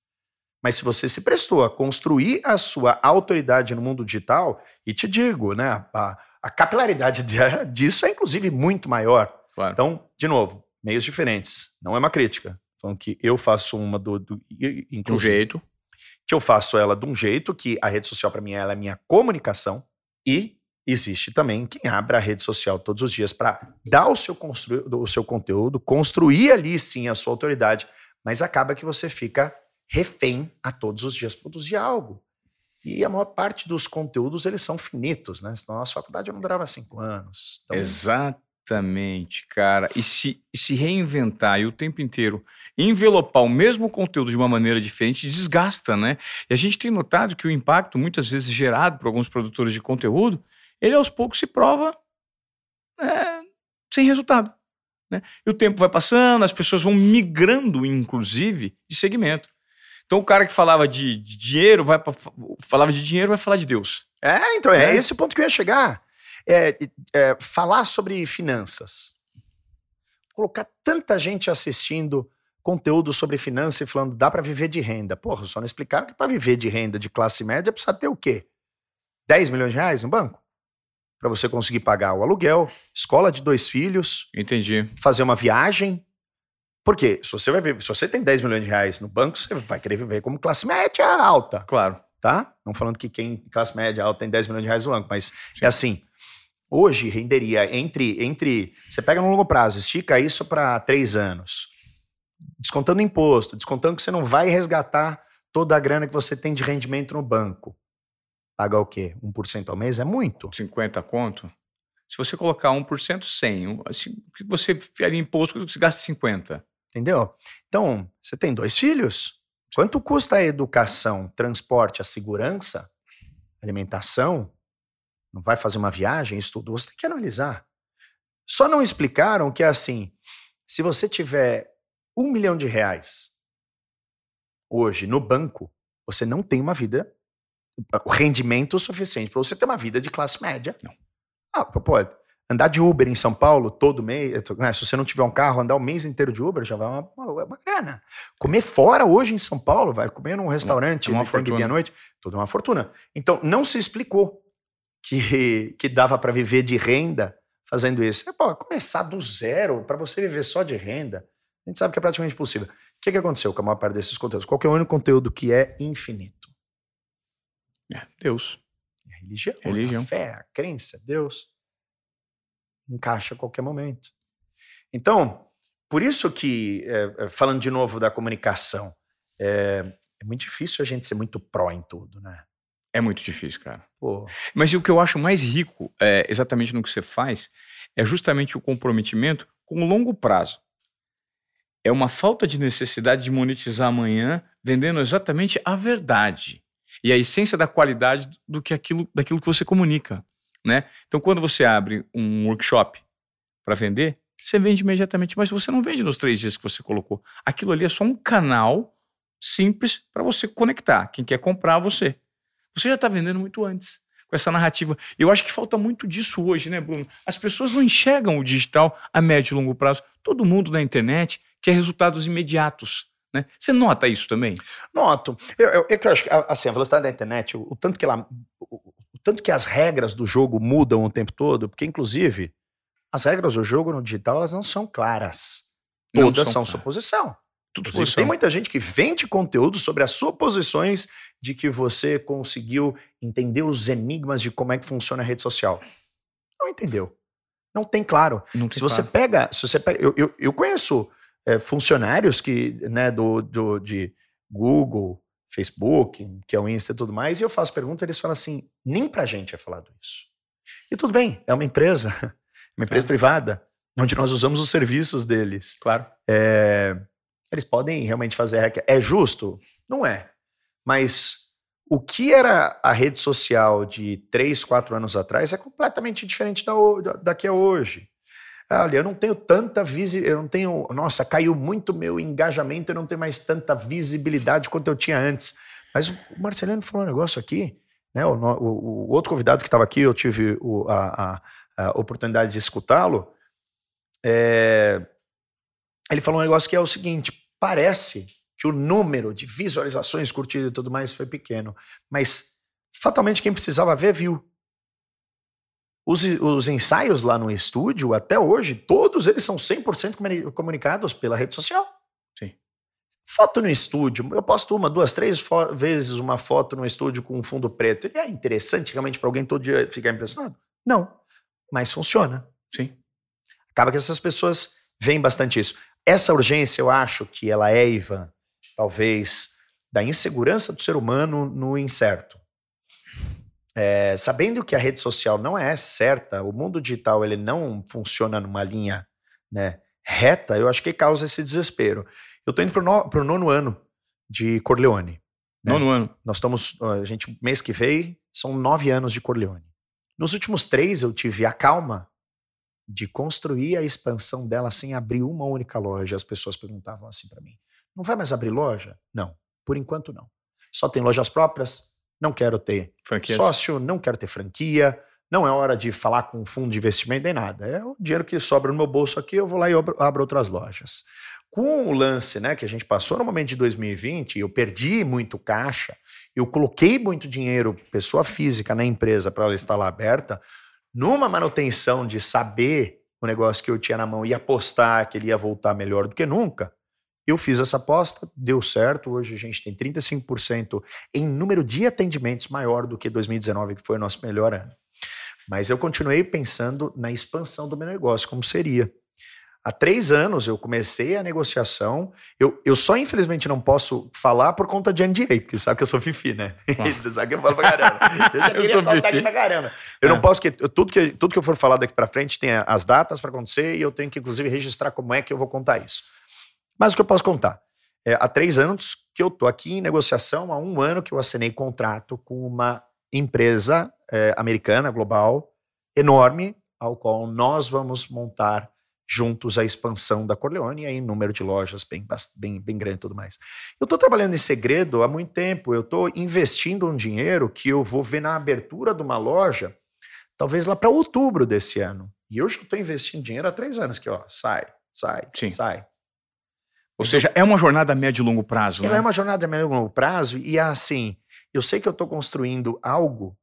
Mas se você se prestou a construir a sua autoridade no mundo digital, e te digo, né, a, a capilaridade disso é inclusive muito maior. Claro. Então, de novo, meios diferentes. Não é uma crítica. Falando que eu faço uma do, do de um jeito. Que eu faço ela de um jeito, que a rede social para mim ela é minha comunicação. E existe também quem abre a rede social todos os dias para dar o seu, o seu conteúdo, construir ali sim a sua autoridade, mas acaba que você fica refém a todos os dias produzir algo. E a maior parte dos conteúdos, eles são finitos, né? Senão a nossa faculdade não durava cinco anos. Então... Exatamente, cara. E se, se reinventar e o tempo inteiro envelopar o mesmo conteúdo de uma maneira diferente, desgasta, né? E a gente tem notado que o impacto, muitas vezes gerado por alguns produtores de conteúdo, ele aos poucos se prova é, sem resultado. Né? E o tempo vai passando, as pessoas vão migrando, inclusive, de segmento. Então o cara que falava de, de dinheiro vai pra, falava de dinheiro vai falar de Deus. É, então é, é esse o ponto que eu ia chegar. É, é, falar sobre finanças. Colocar tanta gente assistindo conteúdo sobre finanças e falando dá para viver de renda. Porra, só não explicaram que para viver de renda de classe média precisa ter o quê? 10 milhões de reais no banco? Para você conseguir pagar o aluguel, escola de dois filhos. Entendi. Fazer uma viagem, porque se você vai ver, se você tem 10 milhões de reais no banco, você vai querer viver como classe média alta. Claro. Tá? Não falando que quem classe média alta tem 10 milhões de reais no banco, mas Sim. é assim. Hoje renderia entre. entre Você pega no longo prazo, estica isso para três anos. Descontando imposto, descontando que você não vai resgatar toda a grana que você tem de rendimento no banco. Pagar o quê? 1% ao mês é muito. 50 conto? Se você colocar 1%, 100. Assim, você faria imposto, você gasta 50. Entendeu? Então, você tem dois filhos. Quanto custa a educação, transporte, a segurança, alimentação? Não vai fazer uma viagem, estudo, você tem que analisar. Só não explicaram que é assim: se você tiver um milhão de reais hoje no banco, você não tem uma vida, o rendimento suficiente para você ter uma vida de classe média. Não. Ah, pode andar de Uber em São Paulo todo mês, né, se você não tiver um carro, andar o mês inteiro de Uber já vai uma, uma, uma grana. Comer fora hoje em São Paulo, vai comer num restaurante, é uma fortuna. à noite, tudo é uma fortuna. Então, não se explicou que, que dava para viver de renda fazendo isso. É, pô, começar do zero para você viver só de renda, a gente sabe que é praticamente impossível. que, que aconteceu com a maior parte desses conteúdos? Qual é o único conteúdo que é infinito? É, Deus. É religião, Religião. a fé, a crença, Deus. Encaixa a qualquer momento. Então, por isso que, é, é, falando de novo da comunicação, é, é muito difícil a gente ser muito pró em tudo, né? É muito difícil, cara. Pô, Mas o que eu acho mais rico, é, exatamente no que você faz, é justamente o comprometimento com o longo prazo. É uma falta de necessidade de monetizar amanhã, vendendo exatamente a verdade e a essência da qualidade do que aquilo, daquilo que você comunica, né? Então, quando você abre um workshop para vender, você vende imediatamente, mas você não vende nos três dias que você colocou. Aquilo ali é só um canal simples para você conectar. Quem quer comprar, você. Você já está vendendo muito antes com essa narrativa. Eu acho que falta muito disso hoje, né, Bruno? As pessoas não enxergam o digital a médio e longo prazo. Todo mundo na internet quer resultados imediatos. Né? Você nota isso também? Noto. Eu, eu, eu acho que assim, a velocidade da internet, o, o tanto que ela, o, tanto que as regras do jogo mudam o tempo todo, porque inclusive as regras do jogo no digital elas não são claras. Não Todas são são, suposição. Tudo tem muita gente que vende conteúdo sobre as suposições de que você conseguiu entender os enigmas de como é que funciona a rede social. Não entendeu. Não tem claro. Não tem se você claro. pega, se você pega, eu, eu, eu conheço é, funcionários que, né, do, do, de Google, Facebook, que é o Insta e tudo mais, e eu faço pergunta, eles falam assim, nem pra gente é falado isso. E tudo bem, é uma empresa, uma empresa É. privada, onde nós usamos os serviços deles. Claro. É, eles podem realmente fazer hack. É justo? Não é. Mas o que era a rede social de três, quatro anos atrás é completamente diferente da, da que é hoje. Olha, eu não tenho tanta visibilidade, eu não tenho. Nossa, caiu muito meu engajamento, eu não tenho mais tanta visibilidade quanto eu tinha antes. Mas o Marcelino falou um negócio aqui, né? O, o- o outro convidado que estava aqui, eu tive o- a, a- a oportunidade de escutá-lo. é, ele falou um negócio que é o seguinte: parece que o número de visualizações, curtidas e tudo mais foi pequeno, mas fatalmente quem precisava ver viu. Os, os ensaios lá no estúdio, até hoje, todos eles são 100% comuni- comunicados pela rede social. Sim. Foto no estúdio, eu posto uma, duas, três vezes uma foto no estúdio com um fundo preto. E é interessante realmente para alguém todo dia ficar impressionado? Não, mas funciona Sim. acaba que essas pessoas veem bastante isso. Essa urgência, eu acho que ela é, Ivan, talvez, da insegurança do ser humano no incerto. É, sabendo que a rede social não é certa, o mundo digital ele não funciona numa linha né, reta, eu acho que causa esse desespero. Eu estou indo para o nono ano de Corleone. né? Nono ano. Nós estamos, a gente, mês que vem, são nove anos de Corleone. Nos últimos três, eu tive a calma de construir a expansão dela sem abrir uma única loja. As pessoas perguntavam assim para mim: não vai mais abrir loja? Não, por enquanto não. Só tem lojas próprias? Não quero ter Franquias. sócio, não quero ter franquia. Não é hora de falar com um fundo de investimento nem nada. É o dinheiro que sobra no meu bolso aqui, eu vou lá e abro, abro outras lojas. Com o lance né, que a gente passou no momento de 2020, eu perdi muito caixa, eu coloquei muito dinheiro, pessoa física, na empresa para ela estar lá aberta, numa manutenção de saber o negócio que eu tinha na mão e apostar que ele ia voltar melhor do que nunca. Eu fiz essa aposta, deu certo. Hoje a gente tem 35% em número de atendimentos maior do que 2019, que foi o nosso melhor ano. Mas eu continuei pensando na expansão do meu negócio, como seria. Há três anos eu comecei a negociação. Eu, eu só, infelizmente, não posso falar por conta de NDA, porque sabe que eu sou fifi, né? Você sabe que eu falo pra caramba. Eu já Eu queria sou falar pra caramba. Eu não É. posso, que tudo que, tudo que eu for falar daqui pra frente tem as datas para acontecer e eu tenho que, inclusive, registrar como é que eu vou contar isso. Mas o que eu posso contar? É, há três anos que eu tô aqui em negociação, há um ano que eu assinei contrato com uma empresa é, americana, global, enorme, ao qual nós vamos montar juntos a expansão da Corleone e aí número de lojas bem, bem, bem grande e tudo mais. Eu estou trabalhando em segredo há muito tempo, eu estou investindo um dinheiro que eu vou ver na abertura de uma loja, talvez lá para outubro desse ano. E eu já estou investindo dinheiro há três anos, que ó, sai, sai, Sim. sai. Ou seja, é uma jornada a médio e longo prazo, Ela né? é uma jornada a médio e longo prazo e assim, eu sei que eu estou construindo algo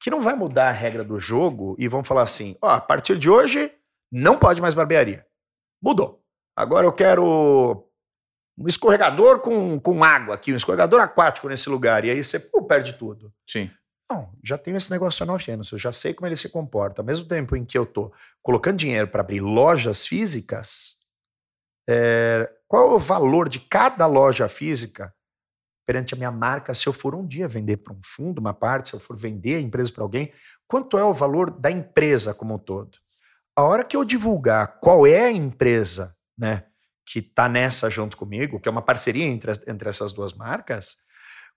que não vai mudar a regra do jogo e vão falar assim, ó, a partir de hoje não pode mais barbearia. Mudou. Agora eu quero um escorregador com, com água aqui, um escorregador aquático nesse lugar. E aí você pô, perde tudo. Sim. Não, já tenho esse negócio há nove anos, eu já sei como ele se comporta. Ao mesmo tempo em que eu estou colocando dinheiro para abrir lojas físicas, é, qual é o valor de cada loja física perante a minha marca se eu for um dia vender para um fundo uma parte, se eu for vender a empresa para alguém? Quanto é o valor da empresa como um todo? A hora que eu divulgar qual é a empresa né, que está nessa junto comigo, que é uma parceria entre, entre essas duas marcas,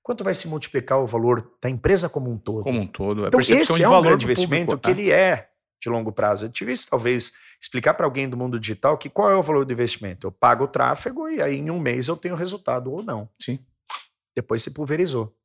quanto vai se multiplicar o valor da empresa como um todo? Como um todo. A então, esse é um grande investimento público, que ele é de longo prazo. Eu tive isso, talvez, explicar para alguém do mundo digital que qual é o valor do investimento. Eu pago o tráfego e aí em um mês eu tenho resultado ou não. Sim. Depois se pulverizou.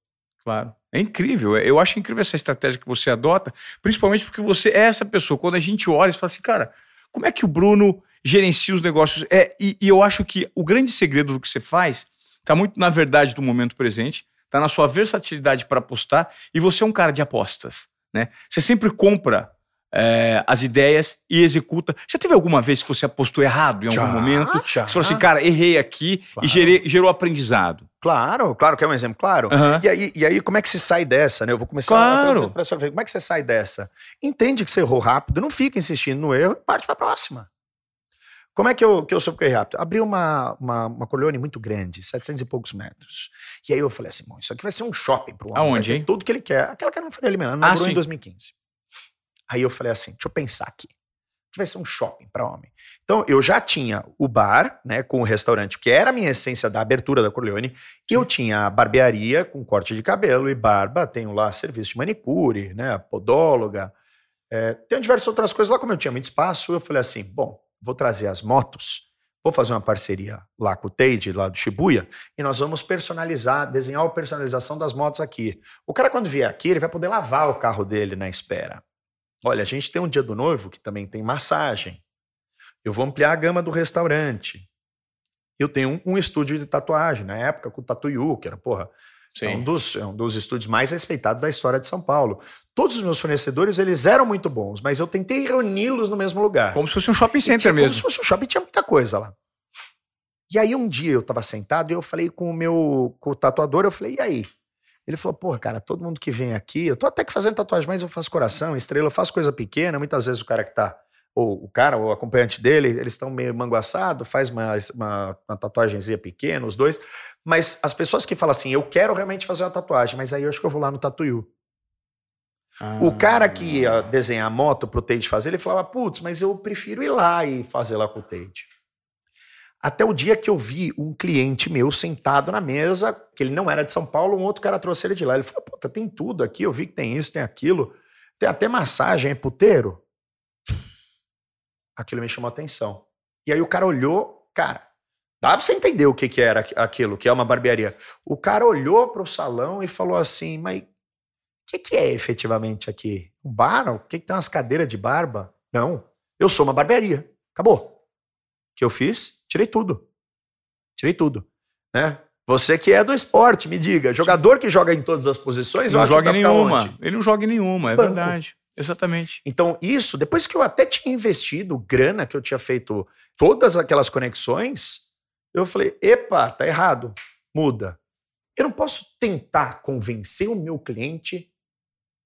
Claro. É incrível. Eu acho incrível essa estratégia que você adota, principalmente porque você é essa pessoa. Quando a gente olha e fala assim, cara, como é que o Bruno gerencia os negócios? É, e, e eu acho que o grande segredo do que você faz está muito na verdade do momento presente, está na sua versatilidade para apostar, e você é um cara de apostas. Né? Você sempre compra é, as ideias e executa. Já teve alguma vez que você apostou errado em algum já, momento? Já. Você falou assim, cara, errei aqui claro. e gerei, gerou aprendizado. Claro, claro que é um exemplo, claro. Uhum. E, aí, e aí, como é que se sai dessa, né? Eu vou começar claro. a pessoa como é que você sai dessa? Entende que você errou rápido, não fica insistindo no erro e parte para a próxima. Como é que eu, que eu soube que eu errei rápido? Abri uma, uma, uma colônia muito grande, 700 e poucos metros. E aí eu falei assim, bom, isso aqui vai ser um shopping para o homem. Aonde, hein? Tudo que ele quer. Aquela que era no Faria Lima, inaugurou ah, em 2015. Aí eu falei assim, deixa eu pensar aqui. Vai ser um shopping para homem. Então, eu já tinha o bar, né, com o restaurante, que era a minha essência da abertura da Corleone. Sim. Eu tinha a barbearia com corte de cabelo e barba. Tenho lá serviço de manicure, né, podóloga. É, tenho diversas outras coisas lá. Como eu tinha muito espaço, eu falei assim, bom, vou trazer as motos, vou fazer uma parceria lá com o Teide, lá do Shibuya, e nós vamos personalizar, desenhar a personalização das motos aqui. O cara, quando vier aqui, ele vai poder lavar o carro dele na espera. Olha, a gente tem um dia do noivo que também tem massagem. Eu vou ampliar a gama do restaurante. Eu tenho um, um estúdio de tatuagem, na época com o Tatuyu, que era, porra, é um, dos, é um dos estúdios mais respeitados da história de São Paulo. Todos os meus fornecedores, eles eram muito bons, mas eu tentei reuni-los no mesmo lugar. Como se fosse um shopping center tinha, mesmo. Como se fosse um shopping, tinha muita coisa lá. E aí um dia eu estava sentado e eu falei com o meu com o tatuador, eu falei, e aí? Ele falou, porra, cara, todo mundo que vem aqui, eu tô até que fazendo tatuagem, mas eu faço coração, estrela, eu faço coisa pequena, muitas vezes o cara que tá, ou o cara, ou o acompanhante dele, eles estão meio manguaçado, faz uma, uma, uma tatuagemzinha pequena, os dois, mas as pessoas que falam assim, eu quero realmente fazer uma tatuagem, mas aí eu acho que eu vou lá no Tatuyu. Ah. O cara que ia desenhar a moto pro Tate fazer, ele falava, putz, mas eu prefiro ir lá e fazer lá com o Tate. Até o dia que eu vi um cliente meu sentado na mesa, que ele não era de São Paulo, um outro cara trouxe ele de lá. Ele falou: Puta, tem tudo aqui, eu vi que tem isso, tem aquilo, tem até massagem, é puteiro. Aquilo me chamou a atenção. E aí o cara olhou, cara, dá pra você entender o que, que era aquilo, que é uma barbearia. O cara olhou para o salão e falou assim: Mas o que, que é efetivamente aqui? Um bar? O que, que tem umas cadeiras de barba? Não, eu sou uma barbearia. Acabou. O que eu fiz? Tirei tudo. Tirei tudo. Né? Você que é do esporte, me diga. Jogador que joga em todas as posições, não joga em nenhuma. Ele não joga em nenhuma, é Banco. verdade. Exatamente. Então, isso, depois que eu até tinha investido grana, que eu tinha feito todas aquelas conexões, eu falei: epa, tá errado, muda. Eu não posso tentar convencer o meu cliente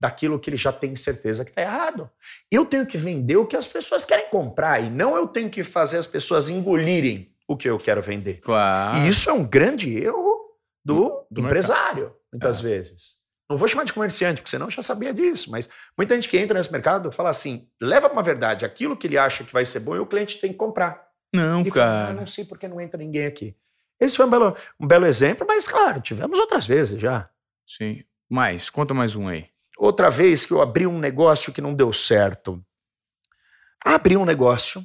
daquilo que ele já tem certeza que está errado. Eu tenho que vender o que as pessoas querem comprar e não eu tenho que fazer as pessoas engolirem o que eu quero vender. Claro. E isso é um grande erro do, do empresário, mercado. muitas é. vezes. Não vou chamar de comerciante, porque senão já sabia disso, mas muita gente que entra nesse mercado fala assim: leva para uma verdade aquilo que ele acha que vai ser bom e o cliente tem que comprar. Não, e cara. Fala, ah, não sei porque não entra ninguém aqui. Esse foi um belo, um belo exemplo, mas claro, tivemos outras vezes já. Sim. Mais, conta mais um aí. Outra vez que eu abri um negócio que não deu certo. Abri um negócio,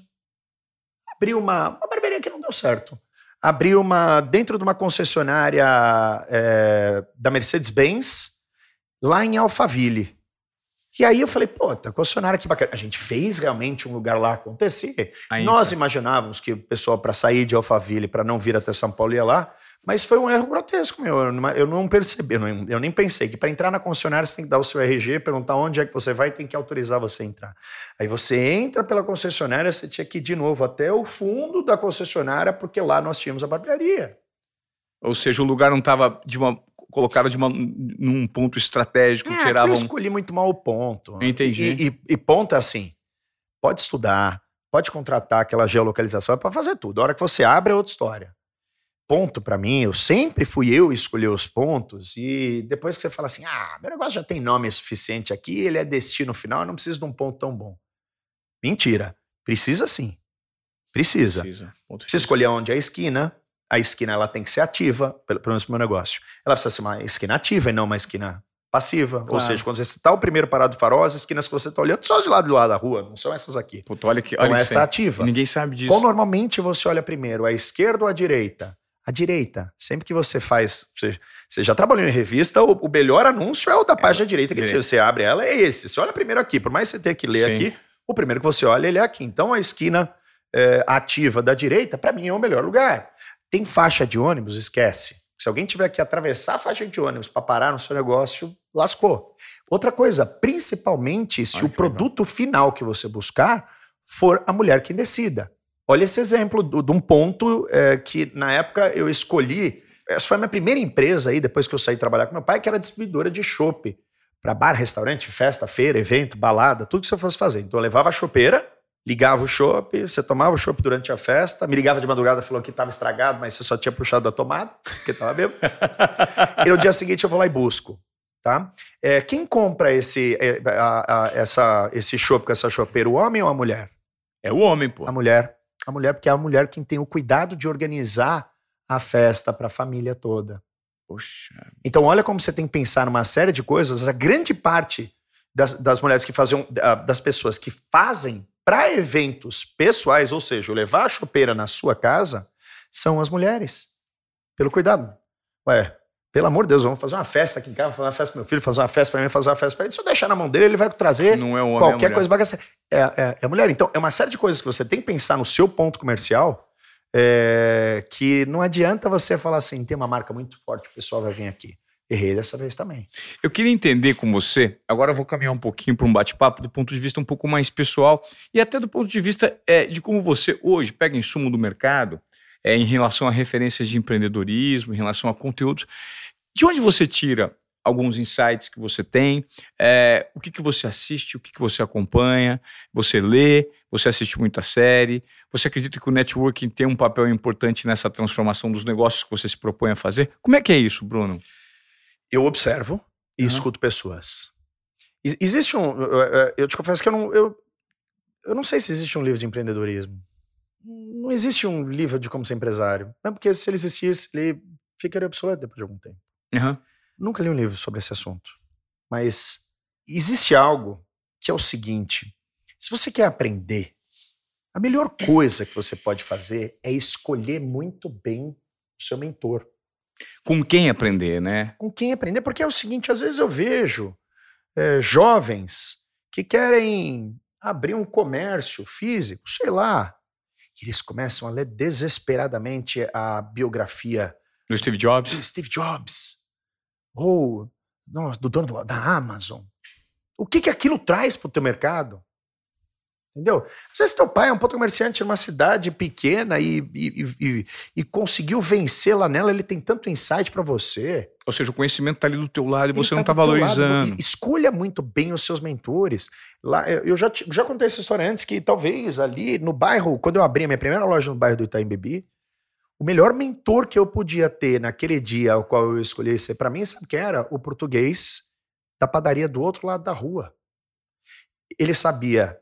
abri uma, uma barbearia que não deu certo. Abri uma dentro de uma concessionária é, da Mercedes-Benz, lá em Alphaville. E aí eu falei, pô, tá concessionária que bacana. A gente fez realmente um lugar lá acontecer. Aí, Nós imaginávamos que o pessoal, para sair de Alphaville, para não vir até São Paulo, ia lá. Mas foi um erro grotesco, meu. Eu não percebi, eu, nem pensei que para entrar na concessionária você tem que dar o seu RG, perguntar onde é que você vai e tem que autorizar você a entrar. Aí você entra pela concessionária, você tinha que ir de novo até o fundo da concessionária, porque lá nós tínhamos a barbearia. Ou seja, o lugar não estava de uma colocado de uma, num ponto estratégico, é, tiravam... Eu escolhi muito mal o ponto. Entendi. E, e, e ponto é assim, pode estudar, pode contratar aquela geolocalização, é para fazer tudo. A hora que você abre é outra história. Ponto para mim, eu sempre fui eu escolher os pontos e depois que você fala assim, ah, meu negócio já tem nome suficiente aqui, ele é destino final, eu não preciso de um ponto tão bom. Mentira. Precisa sim. Precisa. Precisa. Precisa escolher onde é a esquina, a esquina ela tem que ser ativa, pelo, menos para o meu negócio. Ela precisa ser uma esquina ativa e não uma esquina passiva. Claro. Ou seja, quando você está o primeiro parado do farol, as esquinas que você está olhando só de lado de lá da rua, não são essas aqui. Puta, olha que, olha então, essa ativa. ninguém sabe disso. Qual normalmente você olha primeiro, a esquerda ou a direita? A direita. Sempre que você faz. Você, você já trabalhou em revista, o, o, melhor anúncio é o da página é, direita, que direita. você abre ela, é esse. Você olha primeiro aqui, por mais que você tenha que ler Sim. aqui, o primeiro que você olha, ele é aqui. Então a esquina é, ativa da direita, para mim, é o melhor lugar. Tem faixa de ônibus? Esquece. Se alguém tiver que atravessar a faixa de ônibus para parar no seu negócio, lascou. Outra coisa, principalmente se Ai, o produto legal. final que você buscar for a mulher quem decida. Olha esse exemplo de um ponto é, que na época eu escolhi. Essa foi a minha primeira empresa aí, depois que eu saí trabalhar com meu pai, que era distribuidora de chopp. Para bar, restaurante, festa, feira, evento, balada, tudo que você fosse fazer. Então eu levava a chopeira, ligava o chopp, você tomava o chopp durante a festa, me ligava de madrugada falou que estava estragado, mas você só tinha puxado a tomada, porque estava bêbado. e no dia seguinte eu vou lá e busco. Tá? É, quem compra esse, é, a, a, essa, esse chopp com essa chopeira, o homem ou a mulher? É o homem, pô. A mulher. A mulher, porque é a mulher quem tem o cuidado de organizar a festa para a família toda. Poxa. Então, olha como você tem que pensar numa série de coisas. A grande parte das, das mulheres que faziam, das pessoas que fazem para eventos pessoais, ou seja, levar a chopeira na sua casa, são as mulheres. Pelo cuidado. Ué, pelo amor de Deus, vamos fazer uma festa aqui em casa, fazer uma festa para meu filho, fazer uma festa para mim, fazer uma festa para ele. Se eu deixar na mão dele, ele vai trazer Não é um homem, qualquer é coisa bagaça. É, é, é mulher. Então, é uma série de coisas que você tem que pensar no seu ponto comercial é, que não adianta você falar assim, tem uma marca muito forte, o pessoal vai vir aqui. Errei dessa vez também. Eu queria entender com você, agora eu vou caminhar um pouquinho para um bate-papo do ponto de vista um pouco mais pessoal e até do ponto de vista é, de como você hoje pega insumo do mercado é, em relação a referências de empreendedorismo, em relação a conteúdos. De onde você tira alguns insights que você tem, é, o que, que você assiste, o que, que você acompanha, você lê, você assiste muita série, você acredita que o networking tem um papel importante nessa transformação dos negócios que você se propõe a fazer? Como é que é isso, Bruno? eu observo e uhum. escuto pessoas. Existe um. Eu te confesso que eu não. Eu, eu não sei se existe um livro de empreendedorismo. Não existe um livro de como ser empresário. Não, porque se ele existisse, ele ficaria obsoleto depois de algum tempo. Uhum. Nunca li um livro sobre esse assunto. Mas existe algo que é o seguinte: se você quer aprender, a melhor coisa que você pode fazer é escolher muito bem o seu mentor. Com quem aprender, né? Com quem aprender, porque é o seguinte: às vezes eu vejo é, jovens que querem abrir um comércio físico, sei lá, eles começam a ler desesperadamente a biografia do Steve Jobs. Do Steve Jobs. Ou nossa, do dono da Amazon. O que, que aquilo traz para o teu mercado? Entendeu? Às vezes teu pai é um ponto comerciante numa cidade pequena e, e, e, e, conseguiu vencer lá nela, ele tem tanto insight para você. Ou seja, o conhecimento está ali do teu lado e você tá não está valorizando. Escolha muito bem os seus mentores. Lá, eu já, já contei essa história antes, que talvez ali no bairro, quando eu abri a minha primeira loja no bairro do Itaim Bibi, o melhor mentor que eu podia ter naquele dia ao qual eu escolhi ser para mim, sabe quem era? O português da padaria do outro lado da rua. Ele sabia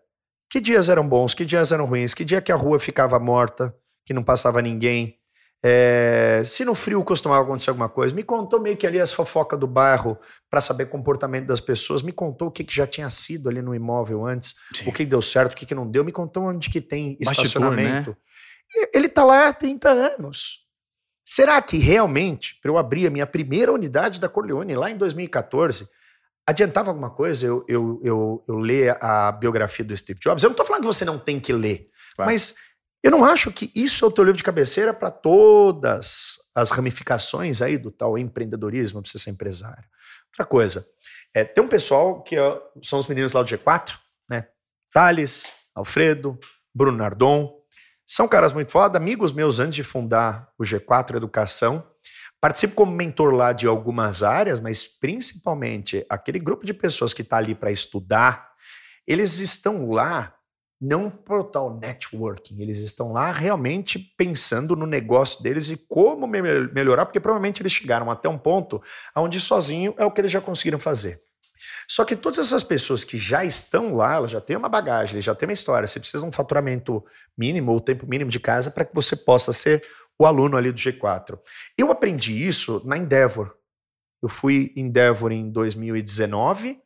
que dias eram bons, que dias eram ruins, que dia que a rua ficava morta, que não passava ninguém. É, se no frio costumava acontecer alguma coisa, me contou meio que ali as fofocas do bairro para saber comportamento das pessoas, me contou o que, que já tinha sido ali no imóvel antes, Sim. o que deu certo, o que, que não deu, me contou onde que tem estacionamento. né? Ele está lá há 30 anos. Será que realmente, para eu abrir a minha primeira unidade da Corleone lá em 2014, Adiantava alguma coisa eu, eu, eu, eu ler a biografia do Steve Jobs? Eu não estou falando que você não tem que ler, claro. mas eu não acho que isso é o teu livro de cabeceira para todas as ramificações aí do tal empreendedorismo, para você ser empresário. Outra coisa, é, tem um pessoal que ó, são os meninos lá do G4, né? Thales, Alfredo, Bruno Nardon. São caras muito foda, amigos meus antes de fundar o G4 Educação. Participo como mentor lá de algumas áreas, mas principalmente aquele grupo de pessoas que está ali para estudar, eles estão lá não para o tal networking, eles estão lá realmente pensando no negócio deles e como me melhorar, porque provavelmente eles chegaram até um ponto onde sozinho é o que eles já conseguiram fazer. Só que todas essas pessoas que já estão lá, elas já têm uma bagagem, já têm uma história, você precisa de um faturamento mínimo ou tempo mínimo de casa para que você possa ser o aluno ali do G4. Eu aprendi isso na Endeavor. Eu fui Endeavor em 2019,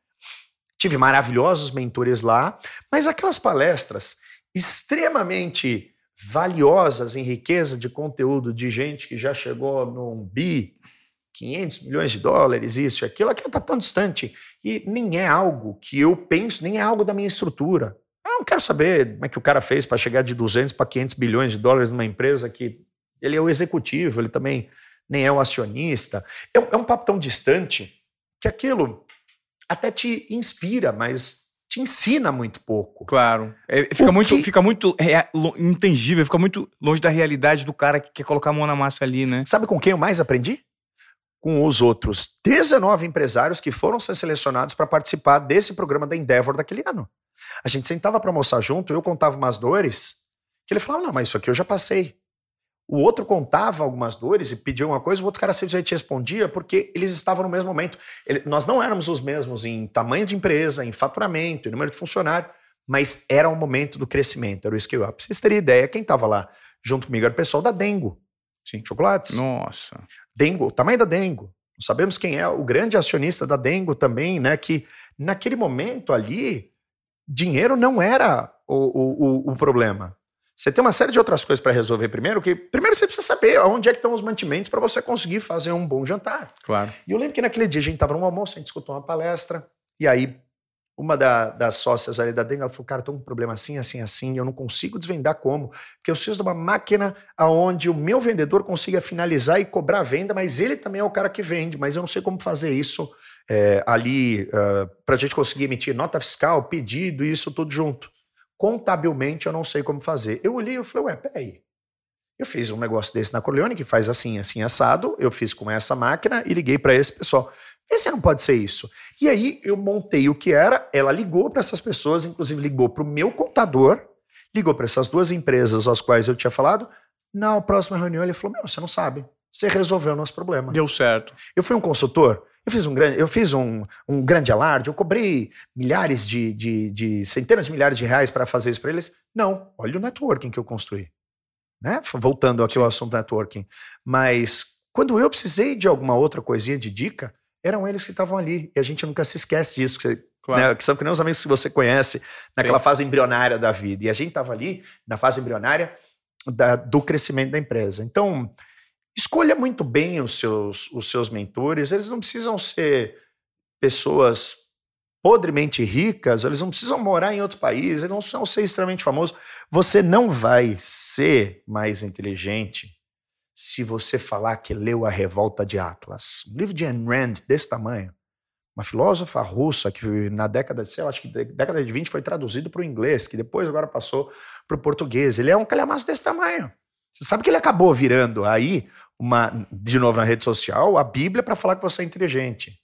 tive maravilhosos mentores lá, mas aquelas palestras extremamente valiosas em riqueza de conteúdo de gente que já chegou num bi, 500 milhões de dólares, isso e aquilo, aquilo está tão distante e nem é algo que eu penso, nem é algo da minha estrutura. Eu não quero saber como é que o cara fez para chegar de 200 para 500 bilhões de dólares numa empresa que ele é o executivo, ele também nem é o acionista. É, é um papo tão distante que aquilo até te inspira, mas te ensina muito pouco. Claro. É, fica, muito, fica muito intangível, fica muito longe da realidade do cara que quer colocar a mão na massa ali, né? Sabe com quem eu mais aprendi? Com os outros 19 empresários que foram ser selecionados para participar desse programa da Endeavor daquele ano. A gente sentava para almoçar junto, eu contava umas dores, que ele falava: Não, mas isso aqui eu já passei. O outro contava algumas dores e pedia uma coisa, o outro cara simplesmente respondia porque eles estavam no mesmo momento. Ele, nós não éramos os mesmos em tamanho de empresa, em faturamento, em número de funcionário, mas era o momento do crescimento, era o scale up. Pra vocês terem ideia, quem estava lá junto comigo era o pessoal da Dengo. Sim. Chocolates. Nossa. Dengo, o tamanho da Dengo. Sabemos quem é o grande acionista da Dengo também, né? Que naquele momento ali, dinheiro não era o, o, o problema. Você tem uma série de outras coisas para resolver primeiro, que primeiro você precisa saber onde é que estão os mantimentos para você conseguir fazer um bom jantar. Claro. E eu lembro que naquele dia a gente estava num almoço, a gente escutou uma palestra, e aí uma da, das sócias ali da Denga, ela falou, cara, tô com um problema assim, assim, assim, eu não consigo desvendar como, porque eu preciso de uma máquina aonde o meu vendedor consiga finalizar e cobrar a venda, mas ele também é o cara que vende, mas eu não sei como fazer isso é, ali uh, eh, para a gente conseguir emitir nota fiscal, pedido, isso tudo junto. Contabilmente eu não sei como fazer. Eu olhei e falei, ué, peraí. Eu fiz um negócio desse na Corleone que faz assim, assim, assado. Eu fiz com essa máquina e liguei para esse pessoal. Vê se não pode ser isso. E aí eu montei o que era. Ela ligou para essas pessoas, inclusive ligou para o meu contador, ligou para essas duas empresas às quais eu tinha falado. Na próxima reunião ele falou: Meu, você não sabe. Você resolveu o nosso problema. Deu certo. Eu fui um consultor eu fiz um grande, eu fiz um, um grande alarde, eu cobrei milhares de, de, de centenas de milhares de reais para fazer isso para eles. Não, olha o networking que eu construí. Né? Voltando aqui ao assunto networking. Mas quando eu precisei de alguma outra coisinha de dica, eram eles que estavam ali. E a gente nunca se esquece disso. Que, você, claro. né, que são que nem os amigos que você conhece naquela Sim. fase embrionária da vida. E a gente estava ali na fase embrionária da, do crescimento da empresa. Então, Escolha muito bem os seus, os seus mentores, eles não precisam ser pessoas podremente ricas, eles não precisam morar em outro país, eles não precisam ser extremamente famosos. Você não vai ser mais inteligente se você falar que leu A Revolta de Atlas. Um livro de Ayn Rand desse tamanho. Uma filósofa russa que na década de, sei lá, acho que década de 20 foi traduzido para o inglês, que depois agora passou para o português. Ele é um calhamaço desse tamanho. Você sabe que ele acabou virando aí uma, de novo na rede social, a Bíblia para falar que você é inteligente.